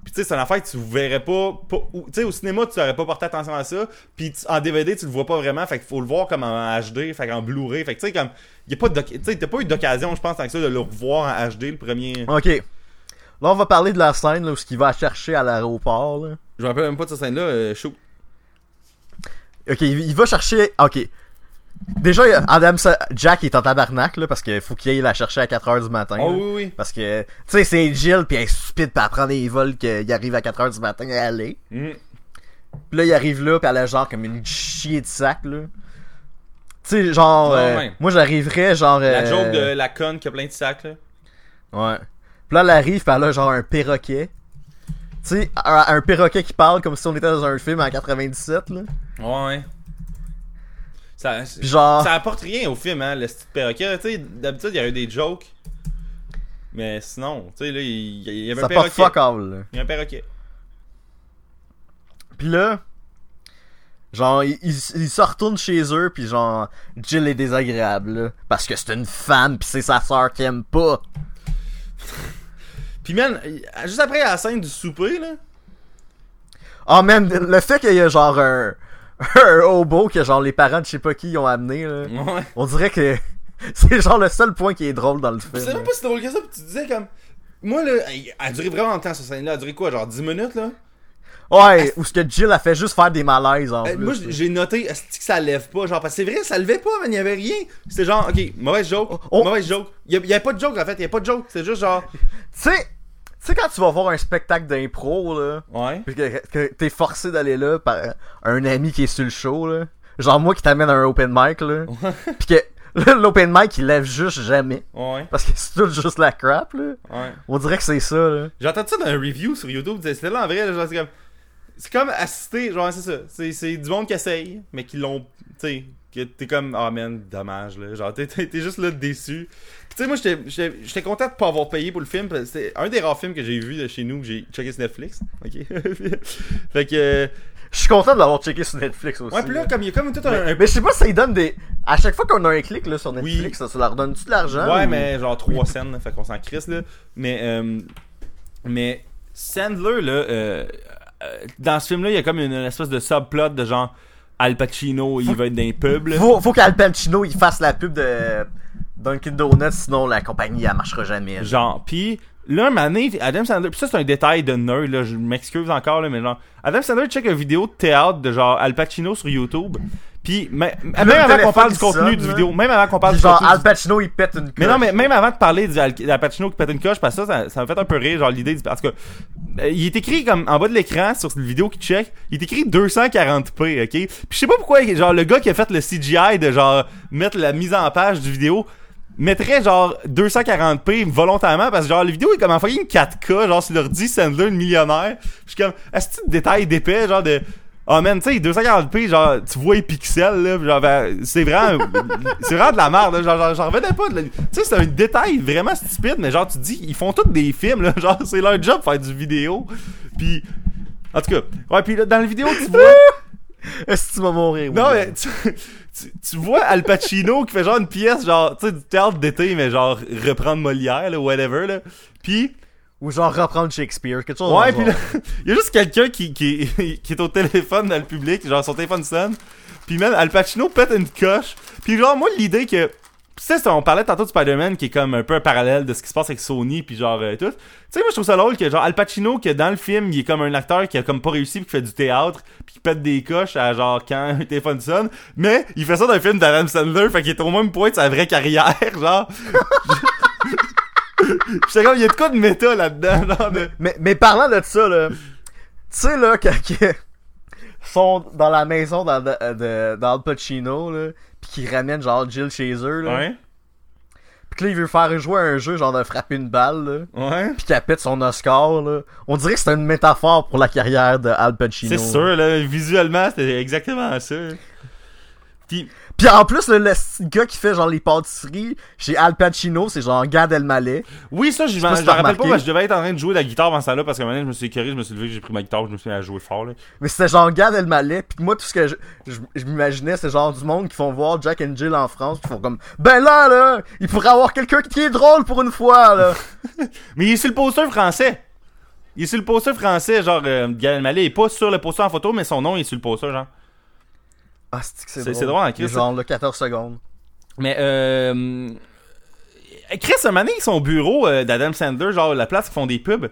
Puis tu sais, c'est une affaire que tu verrais pas. tu sais, au cinéma, tu n'aurais pas porté attention à ça. Puis en DVD, tu le vois pas vraiment. Fait qu'il faut le voir comme en HD, fait qu'en Blu-ray. Fait que tu sais, comme. Y a pas de. Tu sais, t'as pas eu d'occasion, je pense, tant que ça, de le revoir en HD, le premier. Ok. Là, on va parler de la scène, là, où ce qu'il va chercher à l'aéroport, là. Je me rappelle même pas de cette scène-là. Euh, chaud. Ok, il va chercher. Ok. Déjà, Adam Sa- Jack est en tabarnak, là, parce qu'il faut qu'il aille la chercher à 4h du matin. Oh là. oui, oui. Parce que, tu sais, c'est Jill, pis elle est stupide, pis elle prend des vols qu'il arrive à 4h du matin à aller. Mm. Pis là, il arrive là, pis elle a genre comme une chier de sac, là. Tu sais, genre, Ouais, euh, ouais. moi j'arriverais genre. La euh, joke de la conne qui a plein de sacs, là. Ouais. Pis là, elle arrive, pis elle a genre un perroquet. Tu sais, un, un perroquet qui parle comme si on était dans un film en 97, là. Ouais, ouais. Ça, Pis genre. ça apporte rien au film, hein, le style perroquet. Tu sais, d'habitude, il y a eu des jokes. Mais sinon, tu sais, là, il y avait Ça un perroquet. fuck all, là. Il y a un perroquet. Pis là, genre, ils, ils, ils se retournent chez eux, pis genre, Jill est désagréable, là. Parce que c'est une femme, pis c'est sa soeur qui aime pas. Puis man, juste après la scène du souper, là. Oh man, le fait qu'il y a genre un, un hobo que genre les parents de je sais pas qui ont amené, là, Ouais. on dirait que c'est genre le seul point qui est drôle dans le film. C'est même pas si drôle que ça, pis tu disais comme. Moi, là, elle a duré vraiment longtemps, cette scène-là. Elle a duré quoi, genre 10 minutes, là? Ouais, ou ce que Jill a fait juste faire des malaises en Euh, plus. moi, j'ai noté, est-ce que ça lève pas? Genre, parce que c'est vrai, ça levait pas, man, il y avait rien. C'était genre, ok, mauvaise joke, Oh. mauvaise joke. Il y, y avait pas de joke, en fait, il y a pas de joke. C'est juste genre. Tu sais, tu sais quand tu vas voir un spectacle d'impro là, Ouais. puis que, que t'es forcé d'aller là par un ami qui est sur le show là, genre moi qui t'amène à un open mic là, puis que là, l'open mic il lève juste jamais Ouais. parce que c'est tout juste la crap là. Ouais. On dirait que c'est ça là. J'ai entendu ça dans un review sur YouTube. C'était là en vrai, genre, c'est comme. C'est comme assister, genre, c'est ça. C'est, c'est du monde qui essaye, mais qui l'ont. Tu sais, que t'es comme, ah man, dommage, là. Genre, t'es, t'es, juste là déçu. Tu sais, moi, j'étais, content de pas avoir payé pour le film. C'est un des rares films que j'ai vu de chez nous, que j'ai checké sur Netflix. Ok. fait que. Je suis content de l'avoir checké sur Netflix aussi. Ouais, puis là, comme il y a comme tout un. mais, un- mais je sais pas si ça donne des. À chaque fois qu'on a un clic là, sur Netflix, ça, ça leur donne-tu de l'argent Ouais, ou- mais genre 3 scènes, là, fait qu'on s'en crisse, là. Mais, euh, mais Sandler, là, euh, euh, dans ce film-là, il y a comme une, espèce de subplot de genre Al Pacino, il va être dans les pubs, là. Faut, faut qu'Al Pacino il fasse la pub de Dunkin' Donuts, sinon la compagnie elle marchera jamais. là. Genre, pis là, donné, Adam Sandler, pis ça c'est un détail de nerd, là, je m'excuse encore, là, mais genre, Adam Sandler check une vidéo de théâtre de genre Al Pacino sur YouTube, pis même, avant qu'on parle du contenu sonne, du vidéo, même avant qu'on parle Puis du genre contenu Al Pacino il pète une Mais non, coche. mais même avant de parler d'Al Pacino qui pète une coche, parce que ça, ça, m'a fait un peu rire, genre l'idée. Parce que. euh, il est écrit comme en bas de l'écran sur une vidéo qui check, il est écrit 240p, ok? Puis je sais pas pourquoi, genre le gars qui a fait le CGI de genre mettre la mise en page du vidéo mettrait genre 240p volontairement parce que genre la vidéo est comme en fucking 4K, genre sur l'ordi Sandler le millionnaire. Je suis comme, est-ce que de détail d'épais, genre de. Oh man, tu sais, 240p, genre, tu vois les pixels, là, genre, ben, c'est vraiment, c'est vraiment de la merde, là, genre, j'en revenais pas de la- Tu sais, c'est un détail vraiment stupide, mais genre, tu dis, ils font tous des films, là, genre, c'est leur job faire du vidéo, puis en tout cas, ouais, puis là, dans la vidéo, tu vois, Est-ce que tu vas mourir? non, mais tu, tu, tu vois Al Pacino qui fait genre une pièce, genre, tu sais, du théâtre d'été, mais genre, reprendre Molière, là, whatever, là, puis Ou genre reprendre Shakespeare, quelque chose Ouais, puis là, il y a juste quelqu'un qui, qui, qui est au téléphone dans le public, genre son téléphone sonne. Puis même Al Pacino pète une coche. Puis genre moi l'idée que tu sais on parlait tantôt de Spider-Man qui est comme un peu un parallèle de ce qui se passe avec Sony puis genre euh, tout. Tu sais moi je trouve ça drôle que genre Al Pacino que dans le film, il est comme un acteur qui a comme pas réussi puis qui fait du théâtre puis qui pète des coches à genre quand un téléphone sonne, mais il fait ça dans un film d'Adam Sandler, fait qu'il est au même point de sa vraie carrière, genre J'étais comme, il y a de quoi de méta là-dedans. Mais, mais parlant de ça, là, tu sais, là, quand ils sont dans la maison d'Al de, de- d'Al Pacino, là, pis qu'ils ramènent genre Jill chez eux, là, Ouais, pis que là, il veut faire jouer un jeu, genre de frapper une balle, là, ouais. pis qu'elle pète son Oscar, là. On dirait que c'est une métaphore pour la carrière de Al Pacino. C'est sûr, là, visuellement, c'était exactement ça. Puis, Pis en plus, le, le gars qui fait genre les pâtisseries chez Al Pacino, c'est genre Gad Elmaleh. oui, ça, je je m'en rappelle pas, parce que je devais être en train de jouer de la guitare avant ça là, parce que maintenant, je me suis écœuré, je me suis levé, j'ai pris ma guitare, je me suis mis à jouer fort, là. Mais c'était genre Gad Elmaleh, pis moi tout ce que je, je, je m'imaginais c'est genre du monde qui font voir Jack and Jill en France, pis font comme ben là là, il pourrait avoir quelqu'un qui est drôle pour une fois là. Mais il est sur le poster français. Il est sur le poster français, genre, euh, Gad Elmaleh, il est pas sur le poster en photo, mais son nom est sur le poster, genre. Ah c'est que c'est C'est- drôle. c'est drôle, hein, Chris. genre là 14 secondes. Mais, euh. Chris, un moment donné, son bureau euh, d'Adam Sandler, genre, la place, ils font des pubs.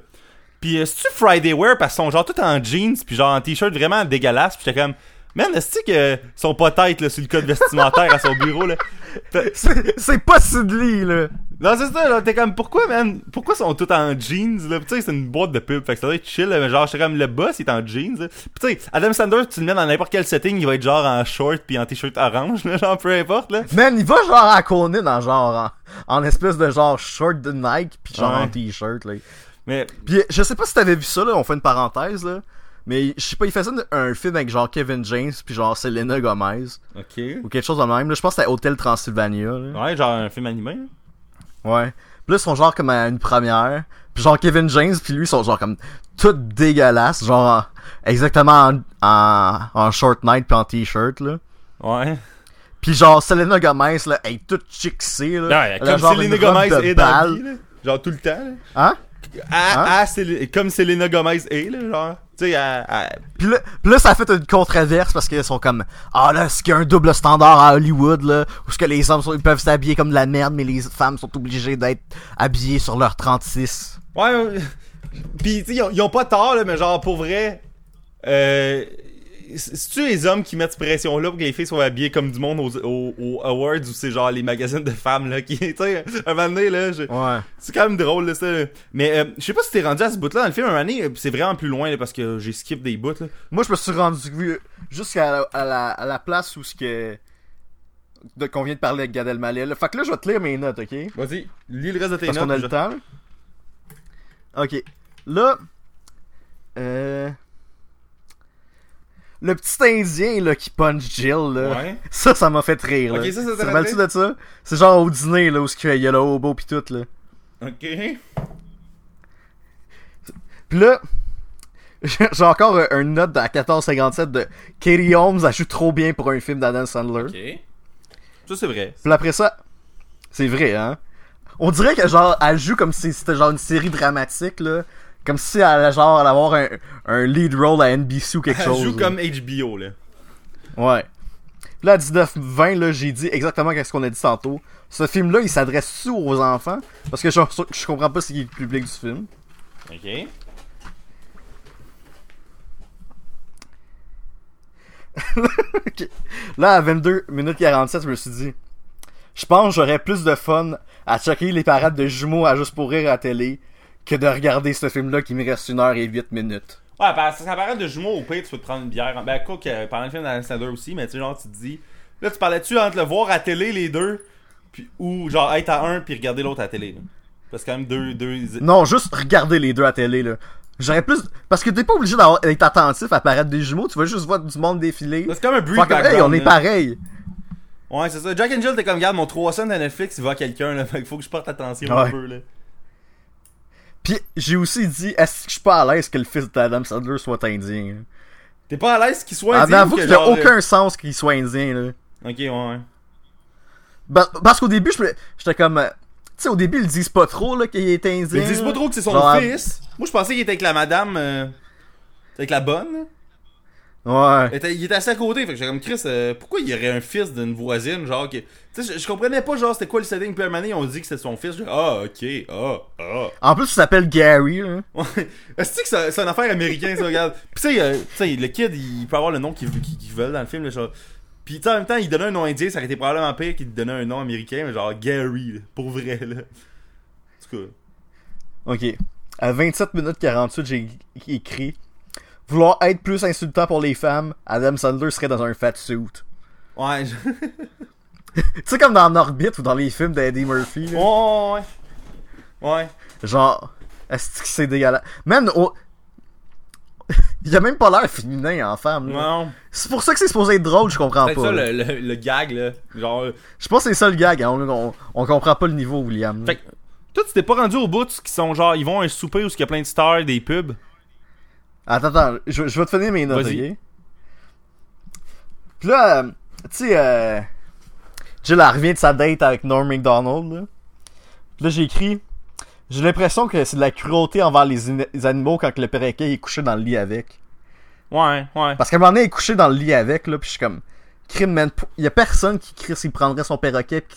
Puis, euh, c'est-tu Friday Wear, parce qu'ils sont genre tout en jeans, puis genre en t-shirt vraiment dégueulasse, puis j'étais comme. Man, est-ce que sont pas têtes là, sur le code vestimentaire à son bureau là? C'est c'est pas Sidley là. Non, c'est ça, genre, t'es comme, pourquoi, man? Pourquoi sont tous en jeans, là? Tu sais, c'est une boîte de pub, fait que ça doit être chill, là, mais genre, j'étais comme, le boss, il est en jeans, là. Pis tu sais, Adam Sandler, tu le mets dans n'importe quel setting, il va être genre en short pis en t-shirt orange, là, genre, peu importe, là. Man, il va genre à Conan en genre en, en espèce de genre short de Nike pis genre Ouais. en t-shirt là. Mais, Pis je sais pas si t'avais vu ça là, on fait une parenthèse là. Mais je sais pas, il faisait un, un film avec genre Kevin James puis genre Selena Gomez ok. ou quelque chose de même. Là. Je pense que c'était Hotel Transylvania. Là. Ouais, genre un film animé, hein. Ouais. Puis là, ils sont genre comme à une première. Puis genre Kevin James puis lui sont genre comme tout dégueulasses, genre en- exactement en, en, en short night puis en t-shirt là. Ouais. Puis genre Selena Gomez là, elle est toute chicksée là. Ouais, comme genre Selena Gomez est dans vie, là. Genre tout le temps, là. Hein? À, Hein? à comme Selena Gomez est, là, genre. Tu sais, à, à- Puis là, puis là, ça a fait une controverse parce qu'ils sont comme Ah là, est-ce qu'il y a un double standard à Hollywood là Où est-ce que les hommes sont- ils peuvent s'habiller comme de la merde mais les femmes sont obligées d'être habillées sur leur 36 Ouais. Pis, tu sais, ils ont- ils ont pas tort, là, mais genre, pour vrai. Euh. C'est-tu les hommes qui mettent cette pression-là pour que les filles soient habillées comme du monde aux, aux- aux Awards ou c'est genre les magazines de femmes, là, qui. Tu sais, un moment donné, là. Ouais. C'est quand même drôle, là, ça. Mais, euh, je sais pas si t'es rendu à ce bout-là dans le film, un moment donné, euh, c'est vraiment plus loin, là, parce que j'ai skip des bouts, là. Moi, je me suis rendu jusqu'à la, à la, à la place où ce que. De, qu'on vient de parler avec Gad Elmaleh. là. Fait que là, je vais te lire mes notes, ok? Vas-y, lis le reste de tes Parce notes. qu'on a je- le temps. Ok. Là. Euh. Le petit indien là, qui punch Jill, là. Ouais. Ça, ça m'a fait rire. Là. Ça, ça t'a Tu de ça? C'est genre au dîner, là, où il y a le hobo pis tout, là. Ok. Pis là, j'ai encore un- une note à 1457 de Katie Holmes, elle joue trop bien pour un film d'Adam Sandler. Ok. Ça, c'est vrai. Puis après ça, c'est vrai, hein? On dirait que genre, elle joue comme si c'était genre une série dramatique, là. Comme si elle allait genre elle avoir un, un lead role à NBC ou quelque Elle chose. joue là. comme HBO, là. Ouais. Puis là, à 19-20, là, j'ai dit exactement ce qu'on a dit tantôt. Ce film-là, il s'adresse-tu aux enfants? Parce que je, je comprends pas ce qui est le public du film. Ok. Là, à 22 minutes 47, je me suis dit, je pense que j'aurais plus de fun à checker les parades de jumeaux à juste pour rire à la télé que de regarder ce film-là qui me reste une heure et 8 minutes. Ouais, parce que ça paraît de jumeaux, au pire, tu peux te prendre une bière. Ben, quoi que pendant le film Sandler aussi, mais tu sais, genre, tu te dis. Là, tu parlais-tu entre le voir à télé, les deux, puis, ou genre être à un, puis regarder l'autre à télé, là? Parce que quand même deux. deux... Non, juste regarder les deux à télé, là. J'aurais plus. Parce que t'es pas obligé d'être attentif à parade des jumeaux, tu vas juste voir du monde défiler. C'est comme un bruit comme, hey, on est là. pareil. Ouais, c'est ça. Jack and Jill, t'es comme, regarde, mon 300 de Netflix, il va à quelqu'un, là. Fait qu'il faut que je porte attention un peu, là. Puis j'ai aussi dit, est-ce que je suis pas à l'aise que le fils d'Adam Sandler soit indien? T'es pas à l'aise qu'il soit Ah, indien ou avoue que qu'il y a genre, aucun sens qu'il soit indien, là. Ok, ouais, ouais. Parce qu'au début, je j'étais comme. euh, Tu sais, au début, ils disent pas trop là, qu'il est indien. Ils disent pas trop que c'est son Genre, fils. Moi, je pensais qu'il était avec la madame. euh, Avec la bonne. Ouais. Il était, il était assis à côté, fait que j'étais comme Chris, euh, pourquoi il y aurait un fils d'une voisine, genre que. Tu sais, je, je comprenais pas, genre, c'était quoi le setting, puis à un moment donné, ils ont dit que c'était son fils. Je, ah, ok, ah, ah. En plus, il s'appelle Gary, là. Ouais. Est-ce que c'est c'est une affaire américaine, ça, regarde? Pis tu sais, euh, tu sais, le kid, il peut avoir le nom qu'il veut dans le film, là, genre. Pis en même temps, il donnait un nom indien, ça aurait été probablement pire qu'il donnait un nom américain, mais genre Gary, là, pour vrai, là. En tout cas. Ok. À 27 minutes 48, j'ai écrit Vouloir être plus insultant pour les femmes, Adam Sandler serait dans un fat suit. Ouais, je... tu sais, comme dans Orbit ou dans les films d'Eddie Murphy. là. ouais, ouais. Ouais. Genre, est-ce que c'est dégueulasse? Man, oh... il a même pas l'air féminin en femme. là. Non. C'est pour ça que c'est supposé être drôle, je comprends C'est pas. ça là. le, le, le gag, là. Genre. euh, Je pense que c'est ça le gag, hein. on, on, on comprend pas le niveau, William. Fait que, toi, tu t'es pas rendu au bout qui sont genre, ils vont à un souper où il y a plein de stars, des pubs? Attends, attends, je, je vais te finir mes notes, Vas-y. ok? Puis là, euh, tu sais, euh, Jill, elle revient de sa date avec Norm MacDonald, là. Puis là, j'ai écrit, j'ai l'impression que c'est de la cruauté envers les, animaux quand le perroquet est couché dans le lit avec. Ouais, ouais. Parce qu'à un moment donné, il est couché dans le lit avec, là, puis je suis comme, crime, man, pou- y a personne qui crie s'il prendrait son perroquet pis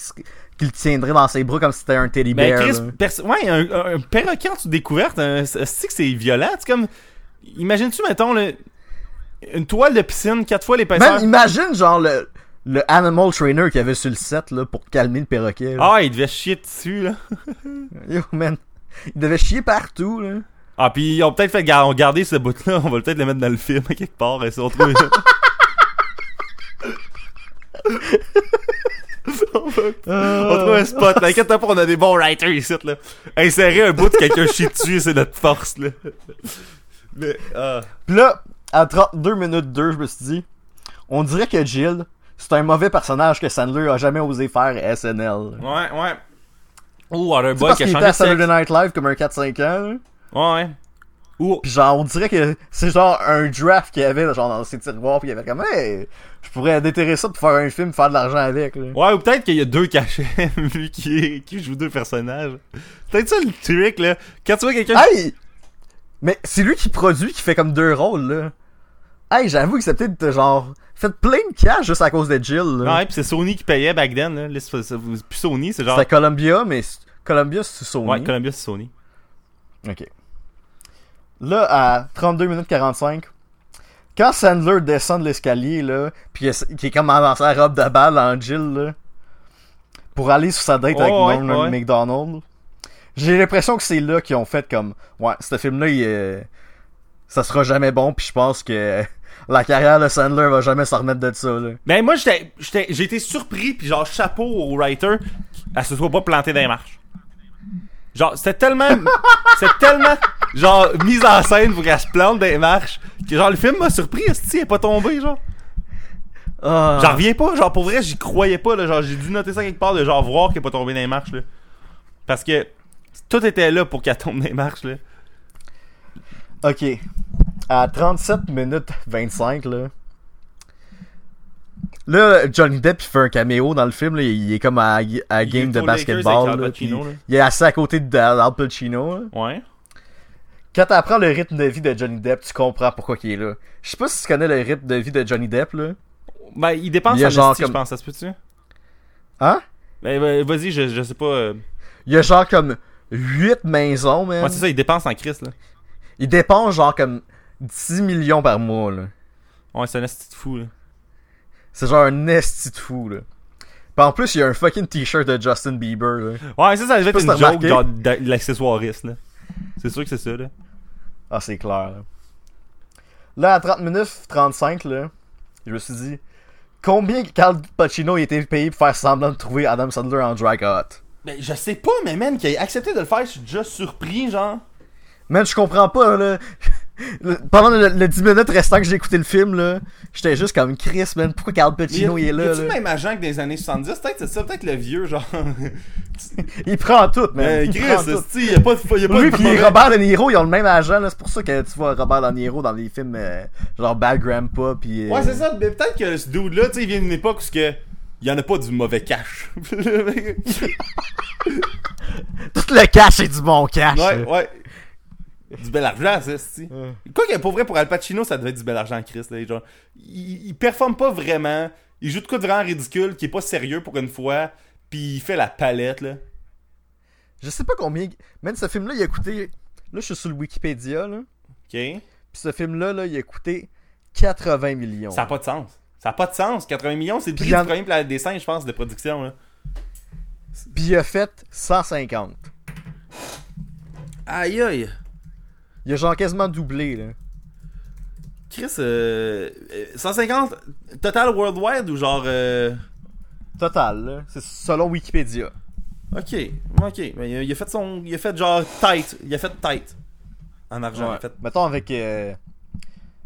qui, le tiendrait dans ses bras comme si c'était un teddy Mais bear, Chris, ouais, un, perroquet en dessous découverte, un- c'est que c'est violent? C'est comme. Imagine-tu, mettons, le, une toile de piscine, quatre fois l'épaisseur? Man, imagine, genre, le, le animal trainer qu'il y avait sur le set, là, pour calmer le perroquet, là. Ah, il devait chier dessus, là. Yo, man. Il devait chier partout, là. Ah, pis ils ont peut-être fait gar- garder ce bout-là. On va peut-être le mettre dans le film, à quelque part. Et se retrouver. on trouve un spot, là. Inquiète pas, on a des bons writers ici, là. Insérer un bout de quelqu'un chie dessus, c'est notre force, là. Mais, ah. Pis là, à 32 minutes 2, je me suis dit, on dirait que Jill, c'est un mauvais personnage que Sandler a jamais osé faire à SNL. Ouais, ouais. Ouh, C'est Waterboy qui a changé à de. Saturday Night Live comme un 4-5 ans, là. Ouais, ouais. Ou, Puis genre, on dirait que c'est genre un draft qu'il y avait genre dans ses tiroirs, puis il y avait comme, hey, je pourrais déterrer ça pour faire un film, faire de l'argent avec. Là. ouais, ou peut-être qu'il y a deux cachets, vu qu'il joue deux personnages. Peut-être ça le trick, là. Quand tu vois quelqu'un. Hey! Mais c'est lui qui produit, qui fait comme deux rôles, là. Hey, j'avoue que c'est peut-être genre fait plein de cash juste à cause de Jill. Là. Ouais, pis c'est Sony qui payait back then, là. Là, c'est c'est plus Sony, c'est genre. C'était Columbia, mais Columbia c'est Sony. Ouais, Columbia, c'est Sony. Ok. Là, à 32 minutes 45, quand Sandler descend de l'escalier, là, pis qui est comme dans sa robe de balle en Jill, là, pour aller sur sa date Oh, avec ouais, Norman ouais. McDonald, j'ai l'impression que c'est là qu'ils ont fait comme, ouais, ce film-là, il, euh, ça sera jamais bon, puis je pense que la carrière de Sandler va jamais s'en remettre de ça, là. Mais moi, j'étais, j'étais, j'ai été surpris, puis genre, chapeau au writer, elle se soit pas plantée dans les marches. Genre, c'était tellement, c'était tellement, genre, mise en scène pour qu'elle se plante dans les marches, que genre, le film m'a surpris, est-ce elle est pas tombée, genre. Ah. J'en reviens pas, genre, pour vrai, j'y croyais pas, là, genre, j'ai dû noter ça quelque part, de genre, voir qu'elle est pas tombée dans les marches, là. Parce que, tout était là pour qu'elle tombe les marches, là. Ok. À 37 minutes 25, là. Là, Johnny Depp, il fait un caméo dans le film, là. Il est comme à, à game de basketball, là, Pacino, là. Il est assis à côté de Al Pacino. Ouais. Quand t'apprends le rythme de vie de Johnny Depp, tu comprends pourquoi il est là. Je sais pas si tu connais le rythme de vie de Johnny Depp, là. Ben, il dépense Il y a en genre comme- je pense, ça se peut-tu? Hein? Ben, ben, vas-y, je, je sais pas. euh, Il y a genre comme 8 maisons, man. Ouais, c'est ça, il dépense en Christ, là. Il dépense genre comme 10 millions par mois, là. Ouais, c'est un esti de fou, là. C'est genre un esti de fou, là. Pis en plus, il y a un fucking t-shirt de Justin Bieber, là. Ouais, ça, ça devait être une joke genre de l'accessoiriste, là. C'est sûr que c'est ça, là. Ah, c'est clair, là. Là, à 30 minutes 35, là, je me suis dit, combien Carl Pacino a été payé pour faire semblant de trouver Adam Sandler en drag hot? Ben, je sais pas, mais man, qu'il ait accepté de le faire, je suis déjà surpris, genre. Man, je comprends pas, là. Le- Pendant le, le 10 minutes restant que j'ai écouté le film, là, j'étais juste comme Chris, man, pourquoi Carl Pacino il est là, Y a-tu le même agent que des années 70? Peut-être c'est ça, peut-être le vieux, genre. Il prend tout, man. Mais il Chris, prend tout. esti, y a pas de. Y a pas Lui mauvais- Robert De Niro, ils ont le même agent, là. C'est pour ça que tu vois Robert De Niro dans les films euh, genre Bad Grandpa pis... euh, Ouais, c'est ça, mais peut-être que ce dude-là, tu sais, il vient d'une époque où ce que. Y en a pas du mauvais cash. Tout le cash est du bon cash. ouais, ouais. Du bel argent, ça, c'est. Quoi que pour vrai, pour Al Pacino, ça devait être du bel argent, Chris. Là, genre, il, il performe pas vraiment. Il joue de quoi de vraiment ridicule, qui est pas sérieux pour une fois. Puis il fait la palette, là. Je sais pas combien... Man, ce film-là, il a coûté... Là, je suis sur le Wikipédia, là. OK? Pis ce film-là, là, il a coûté 80 millions. Ça a pas de sens. Ça a pas de sens. 80 millions, c'est le prix Puis en- du premier Planète des singes, je pense, de production, là. Pis il a fait 150. Aïe aïe. Il a genre quasiment doublé, là. Chris, euh, euh, 150 total worldwide ou genre. euh, Total, là. C'est selon Wikipédia. Ok, ok. Mais il a, il a fait son. Il a fait genre tight. Il a fait tight. En argent. Il a fait... Mettons avec... Euh...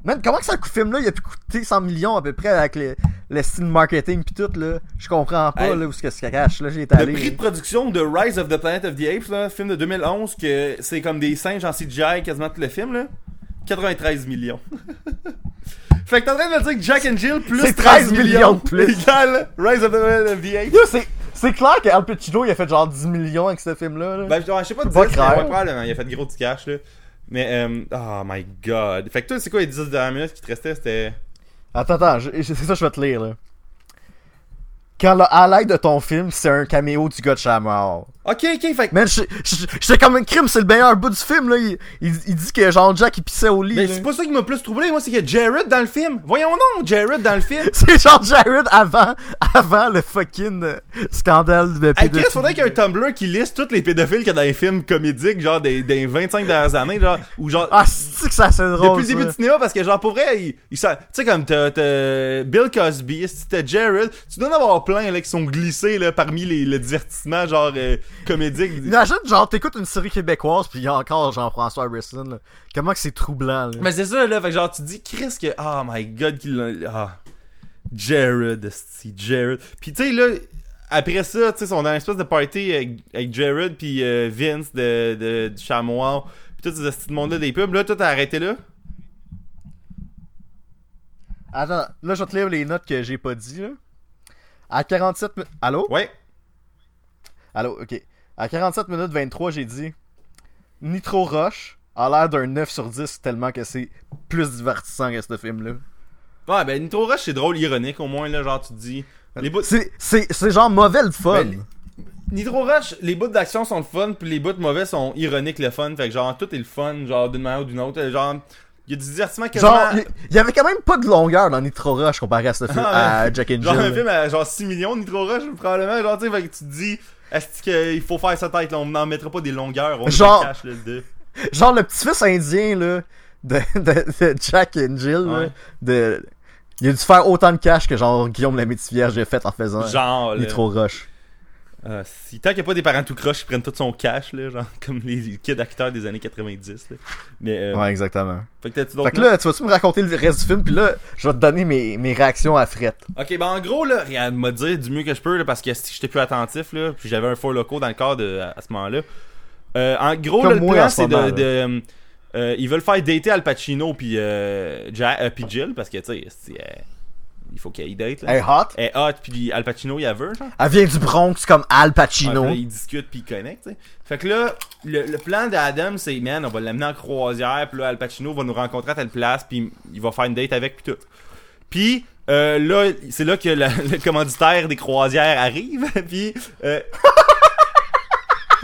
Man, comment que ça coûte film-là? Il a pu coûter 100 millions à peu près avec le, le style marketing pis tout, là? Je comprends pas, Hey. là, où ce que ça cache. Là, j'ai Le allé. prix de production de Rise of the Planet of the Apes, là, film de 2011, que c'est comme des singes en CGI quasiment tout le film, là. 93 millions. fait que t'es en train de me dire que Jack and Jill plus C'est 13 millions de plus. égale Rise of the Planet of the Apes. C'est... C'est clair que Al Pacino, il a fait genre 10 millions avec ce film-là, là. Ben, je sais pas Pas dire, mais clair. ouais, probablement, il a fait gros du cash, là. Mais, euh, oh my god. Fait que toi, c'est quoi les 10 dernières minutes qui te restaient? C'était. Attends, attends, c'est ça que je vais te lire, là. Quand le highlight de ton film, c'est un caméo du gars de Shamrock. Ok, ok, fait que. Man, j'étais comme un crime, c'est le meilleur bout du film, là. Il, il, il dit que genre Jack, il pissait au lit, Mais là. c'est pas ça qui m'a plus troublé, moi, c'est qu'il y a Jared dans le film. Voyons donc, Jared dans le film. C'est genre Jared avant, avant le fucking euh, scandale de pédophilie. faudrait qu'il y ait un Tumblr qui liste tous les pédophiles qu'il y a dans les films comédiques, genre des, des 25 dernières années, genre, ou genre. Ah, c'est que ça c'est drôle. depuis le début du cinéma, parce que genre, pour vrai, il, tu sais, comme t'as, Bill Cosby, si t'as Jared, tu dois en avoir plein, là, qui sont glissés, là, parmi les, le divertissement, genre, euh, comédique. Imagine, genre, t'écoutes une série québécoise, pis il y a encore Jean-François Harrison, là. Comment que c'est troublant, là? Mais c'est ça, là, fait que genre, tu te dis, Chris, que, oh my god, qu'il l'a. Ah. Jared, esti, Jared. Pis tu sais, là, après ça, tu sais, on a une espèce de party avec, avec Jared puis euh, Vince de, de, du Chamois. Puis tout ce petit monde-là des pubs. Là, toi, t'as arrêté là? Attends, là, je vais te lire les notes que j'ai pas dit, là. À 47 minutes. Allô? Ouais. Allô, ok. À 47 minutes 23, j'ai dit Nitro Rush a l'air d'un 9 sur 10 tellement que c'est plus divertissant que ce film-là. Ouais, ben Nitro Rush, c'est drôle, ironique au moins, là, genre tu te dis. C'est, genre mauvais le fun. Ben, Nitro Rush, les bouts d'action sont le fun, puis les bouts mauvais sont ironiques le fun. Fait que genre, tout est le fun, genre d'une manière ou d'une autre. Genre, il y a du divertissement quasiment. Genre, il y avait quand même pas de longueur dans Nitro Rush comparé à ce film, Ah, à Jack and Jill. Genre un film à genre 6 millions de Nitro Rush, probablement. Genre, tu sais, fait que tu te dis, est-ce qu'il faut faire sa tête, là, on n'en mettra pas des longueurs, on Genre- cache le de. Genre le petit-fils indien, là, de, de, de Jack and Jill, là, de... Il a dû faire autant de cash que genre Guillaume la Vierge a fait en faisant Genre, là. Nitro Rush. Euh, si tant qu'il n'y a pas des parents tout croche, ils prennent tout son cash, là, genre, comme les kids acteurs des années 90, là. Mais, euh, Ouais, exactement. fait que Fait que là, tu vas-tu me raconter le reste du film, puis là, je vais te donner mes, mes réactions à Fred. Ok, ben en gros, là, rien à me dire du mieux que je peux, là, parce que si j'étais plus attentif, là, puis j'avais un faux loco dans le corps de, à, à ce moment-là. Euh, en gros, là, le moi plan, ce c'est de. euh, ils veulent faire dater Al Pacino puis euh, Ja- euh, puis Jill, parce que, tu sais, c'est, euh, il faut qu'il date, là. Hey, hot. Elle est hot, puis Al Pacino, il a veut, genre. Elle vient du Bronx comme Al Ouais, Pacino. là, ils discutent puis ils connectent. Fait que là, le, le plan d'Adam, c'est, man, on va l'amener en croisière, puis là, Al Pacino va nous rencontrer à telle place, puis il va faire une date avec, puis tout. Puis euh, là, c'est là que la- le commanditaire des croisières arrive, puis... euh,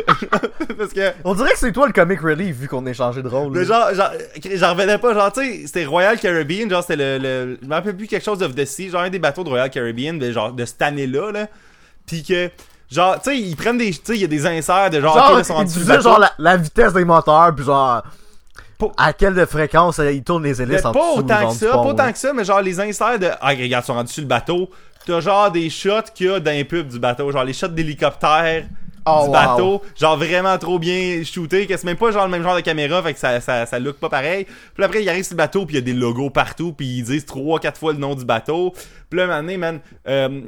Parce que... On dirait que c'est toi le comic relief vu qu'on est changé de rôle. Mais genre, genre, j'en revenais pas, genre, tu sais, c'était Royal Caribbean, genre, c'était le, le, je me rappelle plus quelque chose of the Sea, genre, un des bateaux de Royal Caribbean, de, genre, de cette année-là, là, pis que, genre, tu sais, ils prennent des, tu sais, il y a des inserts de genre, Genre, ok, là, ils sont genre la, la vitesse des moteurs, puis genre Pas- à quelle fréquence euh, ils tournent les Mais hélices en pas dessous, autant que ça, pont, pas autant là. que ça, mais genre les inserts de. Ah, regarde, ils sont rendus sur le bateau. T'as genre des shots qu'il y a dans les pubs du bateau, genre les shots d'hélicoptère Oh, du wow. bateau, genre vraiment trop bien shooté, que c'est même pas genre le même genre de caméra, fait que ça, ça, ça look pas pareil. Puis après, il arrive sur le bateau, puis il y a des logos partout, puis ils disent trois, quatre fois le nom du bateau. Puis là, un moment donné, man, euh,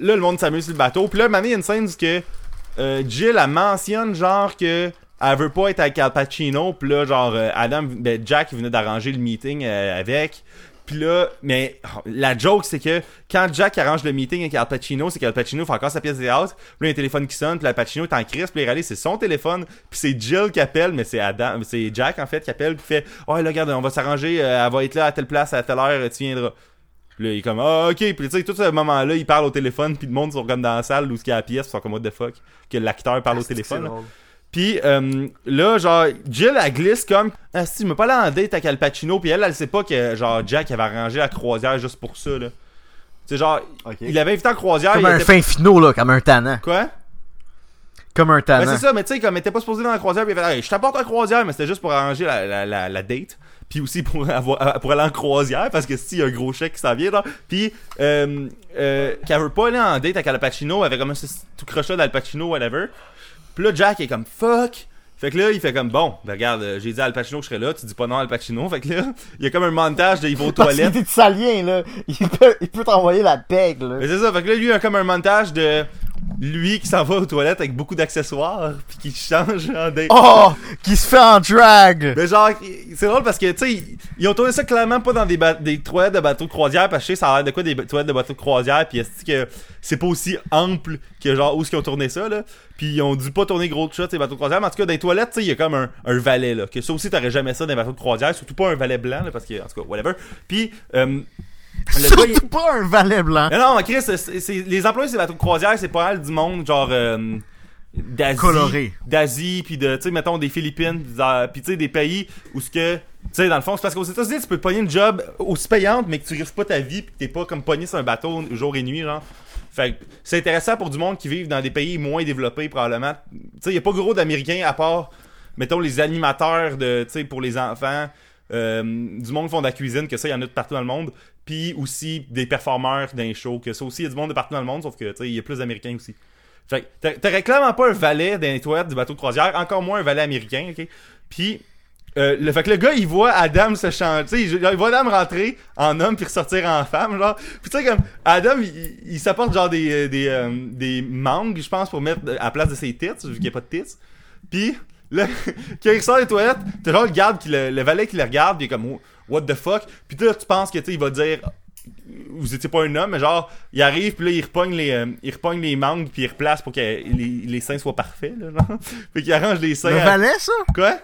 là, le monde s'amuse sur le bateau. Puis là, un moment donné, il y a une scène où que euh, Jill, elle mentionne genre que elle veut pas être avec Al Pacino, puis là, genre, euh, Adam, ben, Jack, il venait d'arranger le meeting euh, avec. Puis là, mais oh, la joke, c'est que quand Jack arrange le meeting avec Al Pacino, c'est qu'Al Pacino fait encore sa pièce de théâtre. Puis là, il y a un téléphone qui sonne, puis Al Pacino est en crise, puis il réalise c'est son téléphone, puis c'est Jill qui appelle, mais c'est Adam, c'est Jack en fait qui appelle, puis fait Oh, là, regarde, on va s'arranger, euh, elle va être là à telle place, à telle heure, tu viendras. Puis là, il est comme Ah, ok, puis tu sais, tout ce moment-là, il parle au téléphone, puis le monde sont comme dans la salle où ce qu'il y a la pièce, ils sont comme What the fuck, que l'acteur parle au téléphone. Là. Puis euh, là, genre, Jill, elle glisse comme Ah, si, tu m'as pas aller en date avec Al Pacino, puis elle, elle sait pas que, genre, Jack avait arrangé la croisière juste pour ça, là. C'est genre, il avait invité en croisière. Comme il un était- fin finot, là, comme un tannant. Quoi? Comme un Ben, tannant. c'est ça, mais tu sais, comme elle était pas supposée dans la croisière, puis il fait Hey, je t'apporte en croisière, mais c'était juste pour arranger la, la, la, la date. Puis aussi pour, avoir, pour aller en croisière, parce que si, y a un gros chèque qui s'en vient, genre. Puis, euh, euh, qu'elle veut pas aller en date avec Al Pacino, avec comme un tout crochet d'Al Pacino, whatever. Puis là, Jack est comme fuck. Fait que là, il fait comme bon, ben regarde, euh, j'ai dit à Al Pacino que je serais là, tu dis pas non à Al Pacino. Fait que là, il y a comme un montage de il va aux Parce toilettes. salien, là. Il peut, il peut t'envoyer la peg, là. Mais c'est ça, fait que là, lui, il y a comme un montage de lui qui s'en va aux toilettes avec beaucoup d'accessoires, puis qui change en date. Oh! Qui se fait en drag! Mais genre, c'est drôle parce que, tu sais, ils- ont tourné ça clairement pas dans des, toilettes de bateaux de croisière, parce que je sais, ça a l'air de quoi des toilettes de bateaux de croisière, puis est-ce que c'est pas aussi ample que genre où est-ce qu'ils ont tourné ça, là? Puis ils ont dû pas tourner gros de shots, ces bateaux de croisière, mais en tout cas, dans les toilettes, tu sais, il y a comme un, un valet, là. Que ça aussi, t'aurais jamais ça dans les bateaux de croisière, surtout pas un valet blanc, là, parce que, en tout cas, whatever. Puis, euh, le gars, Surtout pas un valet blanc. non, mais Chris, c'est- c'est- les employés de ces bateaux de croisière, c'est pas mal du monde, genre, euh, d'Asie. Coloré. D'Asie, puis de, tu sais, mettons, des Philippines, puis tu sais, des pays où ce que, tu sais, dans le fond, c'est parce qu'aux États-Unis, tu peux te pogner une job aussi payante, mais que tu risques pas ta vie, puis que t'es pas comme pogné sur un bateau jour et nuit, genre. Fait que c'est intéressant pour du monde qui vivent dans des pays moins développés, probablement. Tu sais, y a pas gros d'Américains à part, mettons, les animateurs de, tu sais, pour les enfants, euh, du monde qui font de la cuisine, que ça, il y en a de partout dans le monde. Puis aussi des performeurs d'un show, que ça aussi, il y a du monde de partout dans le monde, sauf que, tu sais, il y a plus d'Américains aussi. Fait que t'a- t'aurais clairement pas un valet les toilettes du bateau de croisière, encore moins un valet américain, ok? Puis, euh, le fait que le gars, il voit Adam se changer, il, il voit Adam rentrer en homme puis ressortir en femme, genre. Puis tu sais, comme, Adam, il, il- s'apporte genre des, euh, des, euh, des mangues, je pense, pour mettre à la place de ses tits, vu qu'il n'y a pas de tits. Puis, Là, quand il sort des toilettes, t'as genre le garde qui le, le valet qui le regarde, il est comme what the fuck? Puis là, tu penses que tu sais, il va dire vous étiez pas un homme, mais genre il arrive puis là il repogne les euh, il repogne les mangues puis il replace pour que les, les seins soient parfaits là, genre. Fait qu'il arrange les seins. Le à- valet, ça? Quoi?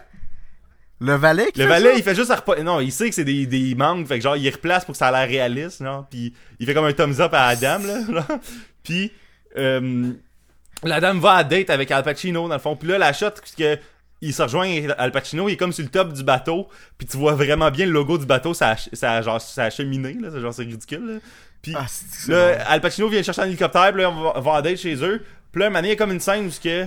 Le valet qui Le fait valet, ça? il fait juste à repo- non, il sait que c'est des des mangues, fait que genre il replace pour que ça a l'air réaliste, non Puis il fait comme un thumbs up à Adam là, genre. Puis euh, la dame va à date avec Al Pacino dans le fond. Puis là la shot parce que il se rejoint Al Pacino, il est comme sur le top du bateau, puis tu vois vraiment bien le logo du bateau, ça a, ça genre ça a cheminé là, c'est genre c'est ridicule. Là. Puis Ah, Là. Al Pacino vient chercher un hélicoptère, puis là, on va, va en date chez eux. Puis là, un moment donné, il y a comme une scène où que,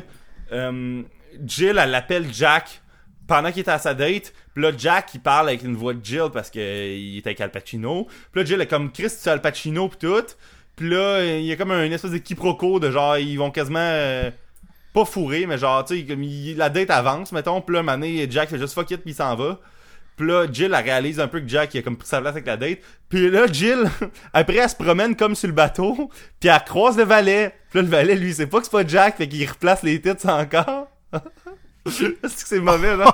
euh, Jill, elle l'appelle Jack pendant qu'il est à sa date. Puis là, Jack, il parle avec une voix de Jill parce qu'il est avec Al Pacino. Puis là, Jill est comme Chris, Al Pacino, pis tout. Puis là, il y a comme un espèce de quiproquo de genre, ils vont quasiment. euh, pas fourrer, mais genre, tu sais, comme la date avance, mettons. Puis là, donné, Jack fait juste fuck it, puis il s'en va. Puis là, Jill, elle réalise un peu que Jack, il a comme sa place avec la date. Puis là, Jill, après, elle se promène comme sur le bateau, puis elle croise le valet. Puis là, le valet, lui, sait pas que c'est pas Jack, fait qu'il replace les titres encore. Est-ce que c'est mauvais, là?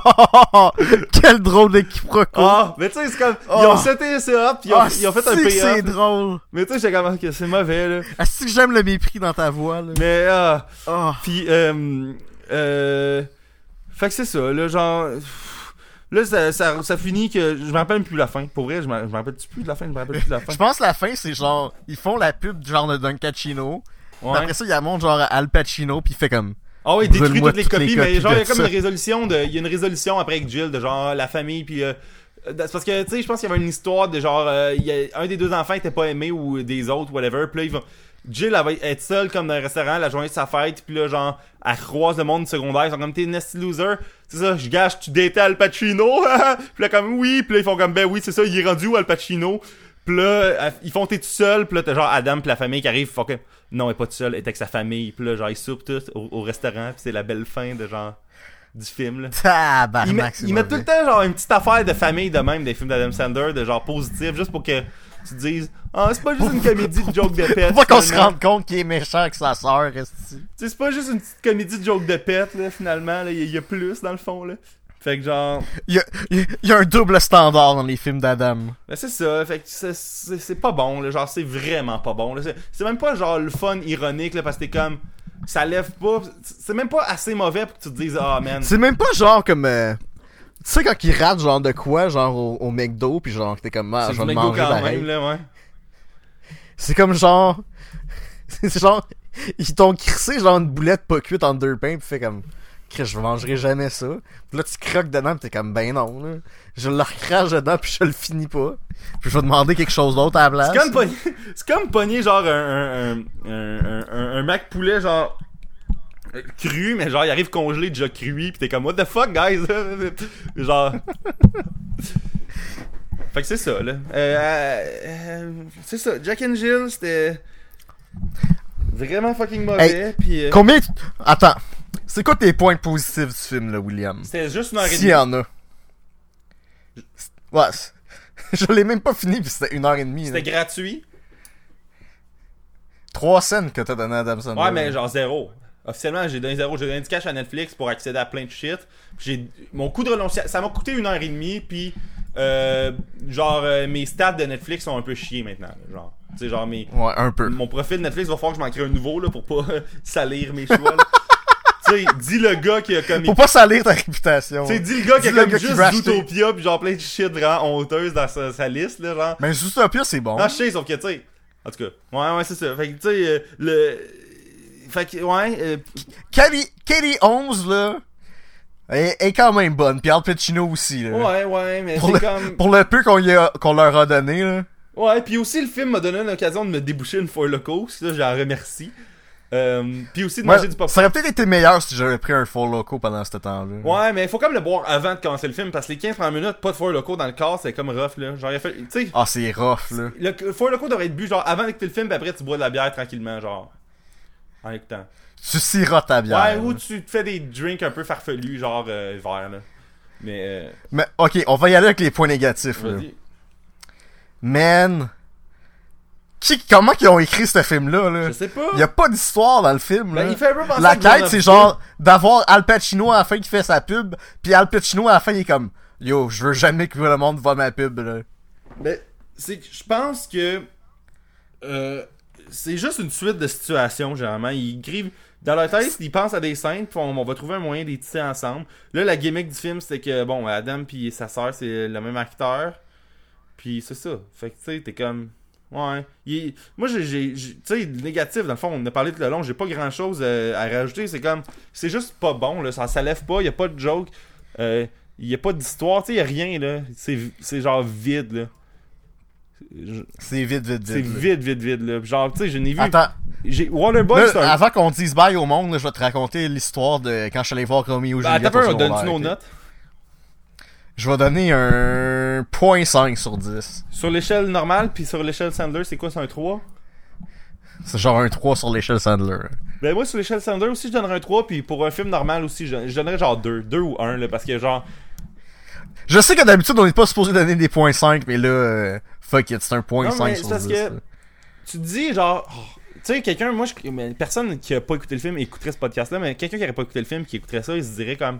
Quel drôle de quiproquo. Ah, mais tu sais, c'est comme, ils Oh. ont seté ça, puis ils ont, Ah, ils ont fait un que C'est payoff. drôle. Mais tu sais, j'étais comme, c'est mauvais, là. Est-ce que j'aime le mépris dans ta voix, là? Mais, ah, Oh. Puis, euh, euh, fait que c'est ça, là, genre, là, ça, ça, ça finit que, je me rappelle plus la fin. Pour vrai, je me rappelle plus de la fin, je me rappelle plus de la fin. Je pense que la fin, c'est genre, ils font la pub genre de Duncachino. Puis Ouais. Après ça, il y a montre genre Al Pacino, puis il fait comme. Ah oui, il détruit toutes les toutes les copies, mais copies genre, il y a comme ça. une résolution de, il y a une résolution après avec Jill, de genre, la famille, puis euh, c'est parce que, tu sais, je pense qu'il y avait une histoire de genre, euh, il y a, un des deux enfants était pas aimé ou des autres, whatever, puis là, ils vont, Jill, elle va être seule comme dans un restaurant la journée de sa fête, puis là, genre, elle croise le monde secondaire, ils sont comme, t'es une nasty loser, c'est ça, je gâche, tu datais Al Pacino, puis là, comme, oui, puis là, ils font comme, ben oui, c'est ça, il est rendu où Al Pacino, puis là, ils font, t'es tout seul, puis là, t'as genre Adam, puis la famille qui arrive, ils que, non, elle est pas tout seul, elle est avec sa famille, puis là, genre, ils soupent tous au, au restaurant, puis c'est la belle fin de genre, du film, là. Ils, Tabarnak, mettent- c'est ils mettent tout le temps genre une petite affaire de famille de même des films d'Adam Sandler de genre positif juste pour que tu te dises ah c'est pas juste une comédie de joke de pète Faut qu'on se rende compte qu'il est méchant avec sa sœur, c'est pas juste une petite comédie de joke de pète là finalement y, il y a plus dans le fond là fait que genre Il y a, il y a un double standard dans les films d'Adam. ben c'est ça fait que c'est- pas bon là genre c'est vraiment pas bon c'est même pas genre le fun ironique là parce que t'es comme ça lève pas c'est même pas assez mauvais pour que tu te dises ah man C'est même pas genre comme. euh, tu sais, quand ils ratent genre de quoi, genre au, au McDo, puis genre, t'es comme, ah, je vais manger quand même là ouais C'est comme genre. C'est genre. Ils t'ont crissé genre une boulette pas cuite en deux pains, pis fait comme. Chris, je mangerai jamais ça. Pis là, tu croques dedans, pis t'es comme, ben non, là. Je le recrache dedans, pis je le finis pas. Puis je vais demander quelque chose d'autre à la place. C'est comme pogner, c'est comme pogner genre un, un, un, un, Mac poulet genre cru, mais genre il arrive congelé déjà cuit, pis t'es comme what the fuck guys, genre. fait que c'est ça là. Euh, euh, c'est ça. Jack and Jill c'était vraiment fucking mauvais, puis euh, Combien. tu- Attends. C'est quoi tes points positifs du film, là, William? c'était juste une heure et S'il y demie. en a. Ouais. Je l'ai même pas fini, pis c'était une heure et demie. là. C'était gratuit. Trois scènes que t'as donné à Adam Sandler. Ouais, mais genre zéro. Officiellement, j'ai donné zéro. J'ai donné du cash à Netflix pour accéder à plein de shit. Puis J'ai mon coût de renonciation, ça m'a coûté une heure et demie. Puis euh, genre euh, mes stats de Netflix sont un peu chiés maintenant. Genre, tu sais genre mes Ouais, un peu. mon profil Netflix va falloir que je m'en crée un nouveau là pour pas salir mes choix. là. sais, dis le gars qui a comme Faut pas salir ta réputation. tu sais, dis le gars qui a comme juste. Zootopia puis genre plein de shit vraiment honteuse dans sa, sa liste là genre. Mais Zootopia, c'est bon. Ah, je sais, sauf que, tu sais. En tout cas, ouais, ouais, c'est ça. Fait que, tu sais, euh, le. Fait que, ouais. euh, Katie 11, là, est, est quand même bonne. Puis Al Pacino aussi, là. ouais, ouais, mais c'est comme. Pour le peu qu'on leur a donné, là. Ouais, puis aussi, le film m'a donné l'occasion de me déboucher une Four Locos. Ça, j'en remercie. Euh, puis aussi de manger du popcorn. ça aurait peut-être été meilleur si j'avais pris un Four Loco pendant ce temps-là. Ouais, mais il faut quand même le boire avant de commencer le film parce que les 15 premières minutes, pas de Four Locos dans le corps, c'est comme rough, là. Genre, il a fait. Ah, c'est rough, là. le Four Locos devrait être bu, genre, avant d'écouter le film, puis après, tu bois de la bière tranquillement, genre. En écoutant. Tu sirotes ta bière. Ouais, ou tu te fais des drinks un peu farfelus, genre, euh, verts, là. Mais, euh, Mais, ok, on va y aller avec les points négatifs, là. Man, qui, comment qu'ils ont écrit ce film-là, là? Je sais pas. Il y a pas d'histoire dans le film, là. Ben, il fait un peu penser La quête, c'est 2. genre d'avoir Al Pacino à la fin qui fait sa pub, puis Al Pacino à la fin il est comme Yo, je veux jamais que le monde voit ma pub là. Ben, c'est je pense que euh, c'est juste une suite de situations, généralement. Ils écrivent dans leur tête, ils pensent à des scènes, puis on, on va trouver un moyen les tisser ensemble. Là, la gimmick du film, c'était que, bon, Adam puis sa sœur, c'est le même acteur. Puis c'est ça. Fait que, tu sais, t'es comme... Ouais. Il Moi, j'ai... Tu sais, le négatif, dans le fond, on a parlé tout le long, j'ai pas grand-chose euh, à rajouter. C'est comme... C'est juste pas bon, là. Ça, ça lève pas, y a pas de joke. Euh, y a pas d'histoire, tu sais, y a rien, là. C'est c'est genre vide, là. Je- C'est vite, vite, vite. c'est vide, vide, vide, là. Genre, tu sais, je n'ai vu. Attends, J'ai Waterboy, c'est un. avant qu'on dise bye au monde, là, je vais te raconter l'histoire de quand je suis allé voir Romeo Ben, Juliette. attends on donne secondaire, nos notes? Je vais donner un point .5 sur 10. Sur l'échelle normale, puis sur l'échelle Sandler, c'est quoi, c'est un 3 C'est genre un 3 sur l'échelle Sandler. Ben, moi, sur l'échelle Sandler aussi, je donnerais un 3, puis pour un film normal aussi, je, je donnerais genre 2. 2 ou 1, là, parce que genre. Je sais que d'habitude on n'est pas supposé donner des points 5, mais là, euh, fuck it, c'est un point Non, 5 mais sur c'est parce 10. que- là. Tu te dis, genre. oh, tu sais, quelqu'un, moi, je, mais personne qui a pas écouté le film écouterait ce podcast-là, mais quelqu'un qui aurait pas écouté le film, qui écouterait ça, il se dirait comme.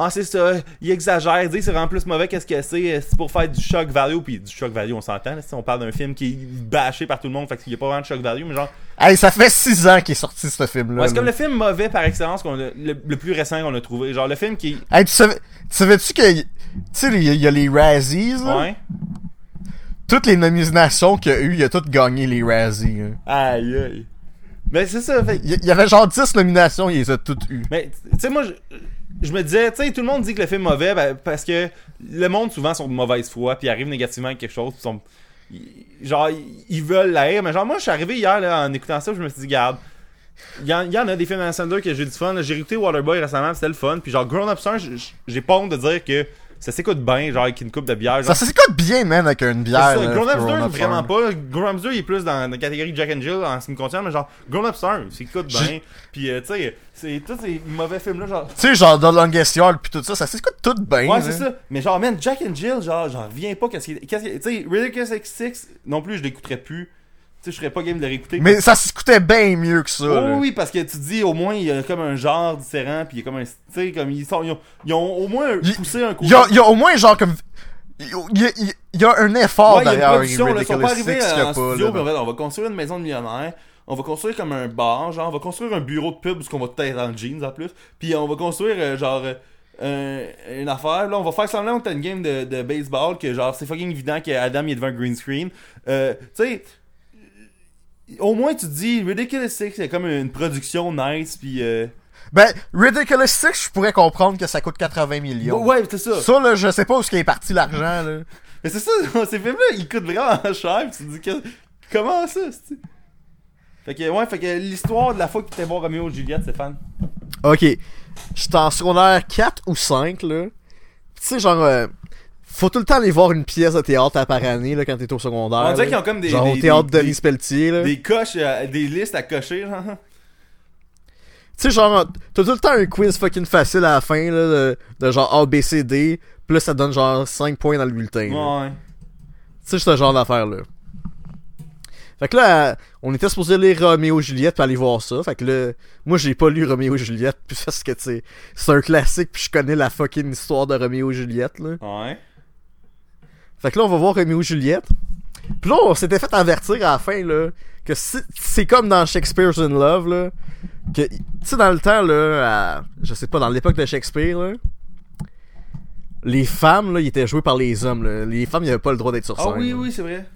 Ah, c'est ça, il exagère, il dit c'est vraiment plus mauvais qu'est-ce que c'est, euh, c'est pour faire du shock value, puis du shock value, on s'entend, si on parle d'un film qui est bâché par tout le monde, fait qu'il y a pas vraiment de shock value, mais genre. Hey, ça fait 6 ans qu'il est sorti ce film-là. Ouais, c'est comme le film mauvais par excellence, qu'on a- le, le plus récent qu'on a trouvé. Genre le film qui. Hey, tu savais, tu savais-tu que, tu sais, il y, a- il y a les Razzies, là? Ouais. Toutes les nominations qu'il y a eu, il a toutes gagné les Razzies. hein. Aïe aïe. Mais c'est ça, fait. Il y, il y avait genre 10 nominations, il les a toutes eues. Mais tu sais, moi, je, je me disais, tu sais, tout le monde dit que le film est mauvais ben, parce que le monde souvent sont de mauvaise foi, puis arrivent négativement avec quelque chose, puis sont. Genre, ils- veulent l'air, mais genre, moi, je suis arrivé hier là, en écoutant ça, je me suis dit, garde. Il y, en, a des films à Sandler que j'ai du fun. J'ai écouté Waterboy récemment, c'était le fun. Puis genre, Grown Ups 1, j- j- j'ai pas honte de dire que ça s'écoute bien, genre avec une coupe de bière. Ça s'écoute bien, man, avec une C'est bière. ça, là, Grown Ups 2, Grown Ups vraiment 1. pas. Grown Ups 2, il est plus dans la catégorie Jack and Jill en ce qui me concerne, mais genre, Grown Ups 1, c'est écoute bien. Puis, euh, tu sais, c'est tous ces mauvais films-là, genre. Tu sais, genre The Longest Yard pis tout ça, ça s'écoute tout bien. Ouais, c'est ça. Mais genre, man, Jack and Jill, genre, j'en reviens pas. Qu'est-ce qu'il- Tu sais, Ridiculous X6, non plus, je l'écouterais plus. Tu sais, je serais pas game de réécouter. Mais ça s'écoutait bien mieux que ça. Oh, là. oui, parce que tu dis, au moins, il y a comme un genre différent, puis il y a comme un. Tu sais, comme ils, sont, ils, ont, ils ont au moins Il- poussé un coup. Il y a, il y a au moins genre comme. Il y a, il y a- un effort Ouais, derrière là, ils sont pas arrivés en pas, studio, là. en fait, on va construire une maison de millionnaire, on va construire comme un bar, genre, on va construire un bureau de pub, parce qu'on va tout être en jeans en plus, puis on va construire, euh, genre, euh, un- une affaire, là, on va faire semblant que t'as une game de, de baseball, que genre, c'est fucking évident que Adam il est devant un green screen. Euh, tu sais, au moins tu te dis, Ridiculous Six, c'est comme une production nice, puis euh... Ben, Ridiculous Six, je pourrais comprendre que ça coûte 80 millions. Ouais, c'est ça. Ça, là, je sais pas où est parti l'argent, là. Mais c'est ça, ces films-là, ils coûtent vraiment cher, pis tu te dis, que- comment ça, c'est Fait que, ouais, fait que l'histoire de la fois que t'étais voir Romeo et Juliette, Stéphane. Ok. J'étais en secondaire 4 ou 5, là. Tu sais, genre, euh, faut tout le temps aller voir une pièce de théâtre à par année, là, quand t'es au secondaire. On dirait là. qu'ils ont comme des. Genre des, au théâtre des, de Denis Pelletier, là. des, coches, euh, des listes à cocher, genre. Tu sais, genre, t'as tout le temps un quiz fucking facile à la fin, là, de, de genre A, B, C, D. Là, ça donne genre 5 points dans le bulletin. là. Ouais. Tu sais, ce genre d'affaire-là. Fait que là, euh, on était supposé lire Roméo et Juliette puis aller voir ça. Fait que là, moi j'ai pas lu Roméo et Juliette puis parce que tu c'est un classique puis je connais la fucking histoire de Roméo et Juliette là. Ouais. Fait que là, on va voir Roméo et Juliette. Puis là, on s'était fait avertir à la fin là que c'est comme dans Shakespeare's in Love là, que tu sais dans le temps là, à- je sais pas dans l'époque de Shakespeare là, les femmes là, ils étaient jouées par les hommes là. Les femmes, ils avaient pas le droit d'être sur Ah scène. oui, là. oui, c'est vrai.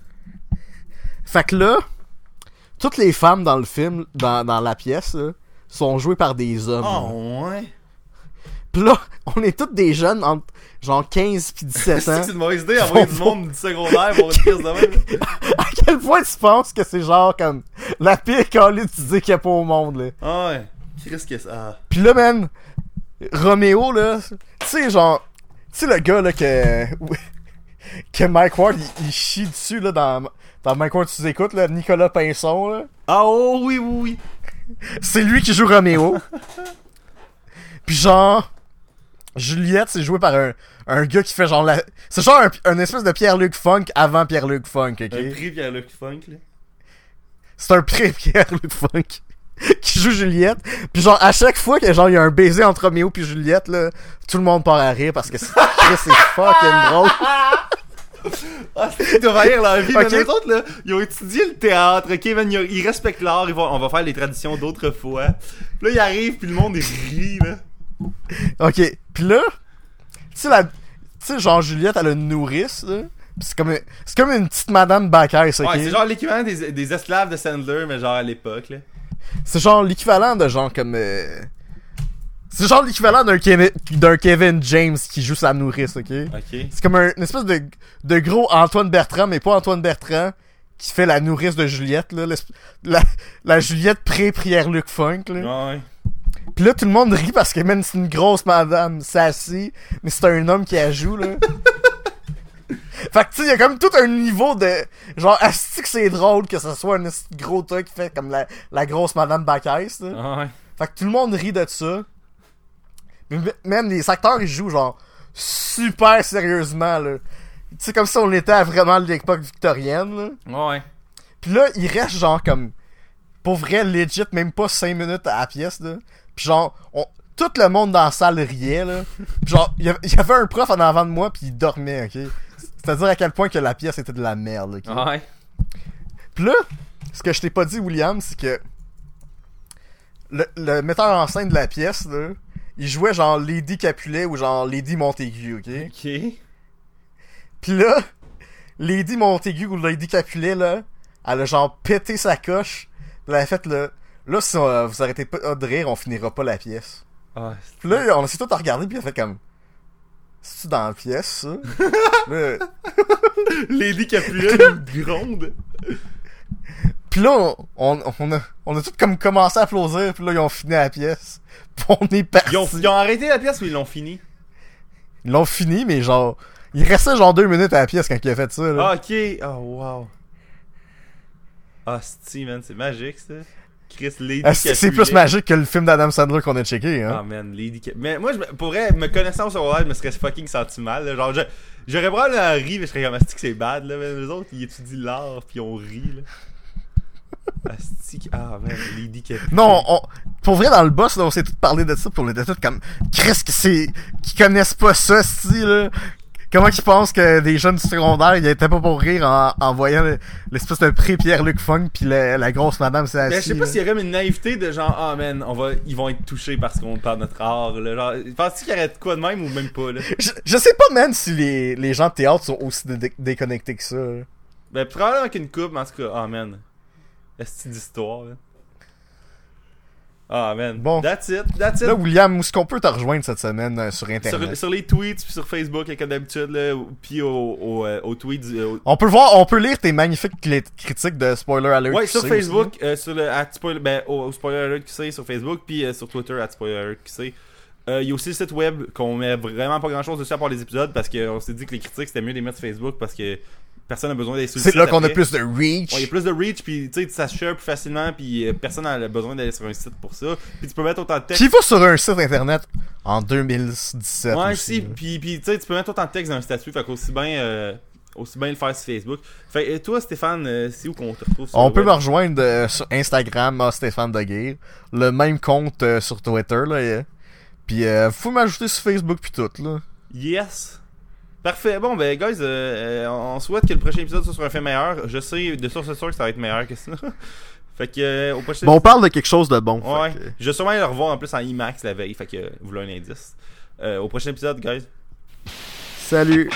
Fait que là, toutes les femmes dans le film, dans, dans la pièce, là, sont jouées par des hommes. là. Oh, ouais? Pis là, on est toutes des jeunes entre genre 15 pis 17 C'est ans. c'est une mauvaise idée d'envoyer du monde du secondaire pour une pièce de même. à quel point tu penses que c'est genre comme la pire qualité d'idée qu'il y a pas au monde, là? Ah ouais. Qu'est-ce que c'est? Ah. Pis là, man, Roméo, là, tu sais, genre, tu sais, le gars, là, que, que Mike Ward, il, il chie dessus, là, dans, dans Mike Ward, tu écoutes, là, Nicolas Pinson, là. Ah oh oui, oui, oui. C'est lui qui joue Roméo. Puis genre, Juliette, c'est joué par un, un gars qui fait genre la... C'est genre un, un espèce de Pierre-Luc Funk avant Pierre-Luc Funk, ok? Un prix Pierre-Luc Funk, là. c'est un pré-Pierre Luc Funk qui joue Juliette. Puis genre à chaque fois que genre il y a un baiser entre Roméo puis Juliette là, tout le monde part à rire parce que c'est fucking drôle. Ah, c'est de rire la vie. Ok. Mais les autres, là, ils ont étudié le théâtre, ok, man, ils, ils respectent l'art, ils vont, on va faire les traditions d'autrefois. Puis là, ils arrivent, puis le monde est rit, là. OK. Puis là, tu sais la genre Juliette elle a une nourrice là. Pis c'est comme une- c'est comme une petite madame Bacchus, OK. Ouais, c'est genre l'équivalent des, des esclaves de Sandler, mais genre à l'époque, là. C'est genre l'équivalent de genre comme euh, c'est genre l'équivalent d'un Kevin, d'un Kevin James qui joue sa nourrice, OK? C'est comme un, une espèce de, de gros Antoine Bertrand, mais pas Antoine Bertrand, qui fait la nourrice de Juliette, là. La, la Juliette pré-Pierre-Luc Funk, là. Ouais. Pis là, tout le monde rit parce que même c'est une grosse madame sassy, mais c'est un homme qui la joue, là. fait que, tu sais, y a comme tout un niveau de... Genre, asti que c'est drôle que ce soit un gros truc qui fait comme la, la grosse madame Bacchus, là. Ouais. Fait que tout le monde rit de ça. Mais même les acteurs, ils jouent genre super sérieusement, là. Tu sais, comme si on était à vraiment l'époque victorienne, là. Ouais. Pis là, il reste genre comme... Pour vrai, legit, même pas 5 minutes à la pièce, là. Pis genre, on- tout le monde dans la salle riait, là. Genre, il y avait- un prof en avant de moi, pis il dormait, ok? C'est-à-dire à quel point que la pièce était de la merde, ok? Ouais. Pis là, ce que je t'ai pas dit, William, c'est que le, le metteur en scène de la pièce, là, il jouait genre Lady Capulet ou genre Lady Montaigu, ok? Ok. Pis là, Lady Montaigu ou Lady Capulet, là, elle a genre pété sa coche. Pis elle a fait le... Là, si on- vous arrêtez pas de rire, on finira pas la pièce. Ah, Pis là, on s'est tout regardé pis il a fait comme... C'est-tu dans la pièce, ça? là, Lady Capulet, gronde. Pis là, on, on, on a, on a tout comme commencé à applaudir, pis là, ils ont fini la pièce. Pis on est parti. Ils ont, ils ont arrêté la pièce ou ils l'ont fini? Ils l'ont fini, mais genre, il restait genre deux minutes à la pièce quand il a fait ça, là. Ah, ok. Oh, wow. Ah, sti, man, c'est magique, ça. Chris, Lady c'est plus magique que le film d'Adam Sandler qu'on a checké, hein? Ah, man, Lady. Mais moi, je, pour vrai, me connaissant au secondaire, je me serais fucking senti mal. là. Genre, j'aurais probablement ri, mais je serais comme, asti que c'est bad, là? Mais les autres, ils étudient l'art, puis on rit, là. Asti, que- ah, man, Lady Capulet. Non, on, pour vrai, dans le boss, là, on s'est tous parlé de ça, on était tous comme, Chris, qui connaissent pas ça, style, là. Comment qu'ils pensent que des jeunes du secondaire, ils étaient pas pour rire en, en voyant le- l'espèce de pré-Pierre-Luc Funk pis la, la grosse madame, c'est Mais je sais pas s'il y aurait une naïveté de genre, ah man, on va, ils vont être touchés parce qu'on parle de notre art. Là. Genre, penses-tu qu'il y aurait de quoi de même ou même pas? Là? Je, je sais pas même si les, les gens de théâtre sont aussi dé- dé- déconnectés que ça. là. Ben, probablement qu'une coupe, mais en tout cas, ah man. Est-ce d'histoire? Là? Ah man. Bon. That's it, that's it. Là, William, où est-ce qu'on peut te rejoindre cette semaine euh, sur Internet? sur, sur les tweets, puis sur Facebook, comme d'habitude, là, puis au, au, euh, au- On peut voir, on peut lire tes magnifiques critiques de Spoiler Alert. Ouais, sur Facebook, euh, sur le at spoiler, ben, au, au spoiler alert QC sur Facebook, puis euh, sur Twitter at spoiler alert QC. Euh, Il y a aussi le site web qu'on met vraiment pas grand chose dessus à part les épisodes parce qu'on s'est dit que les critiques c'était mieux de les mettre sur Facebook parce que personne n'a besoin d'aller sur le C'est là site qu'on a plus de reach. Ouais, il y a plus de reach, puis tu sais, ça se share plus facilement, puis euh, personne n'a besoin d'aller sur un site pour ça. Puis tu peux mettre autant de texte. Qui va sur un site internet en 2017 Ouais, aussi, si, puis puis, tu sais, tu peux mettre autant de texte dans un statut, fait qu'aussi bien euh, aussi bien le faire sur Facebook. Fait que toi, Stéphane, euh, c'est où qu'on te retrouve sur On peut web? me rejoindre euh, sur Instagram, à Stéphane Deguire. Le même compte euh, sur Twitter, là. euh. Puis, euh, faut m'ajouter sur Facebook puis tout, là. Yes. Parfait. Bon, ben, guys, euh, euh, on souhaite que le prochain épisode soit sur un fait meilleur. Je sais, de sûr, c'est sûr que ça va être meilleur que ça. fait que, euh, au prochain Bon, on parle de quelque chose de bon. Ouais. fait que- Je vais sûrement aller le revoir en plus en IMAX la veille. Fait que, vous voulez un indice. Euh, au prochain épisode, guys. Salut!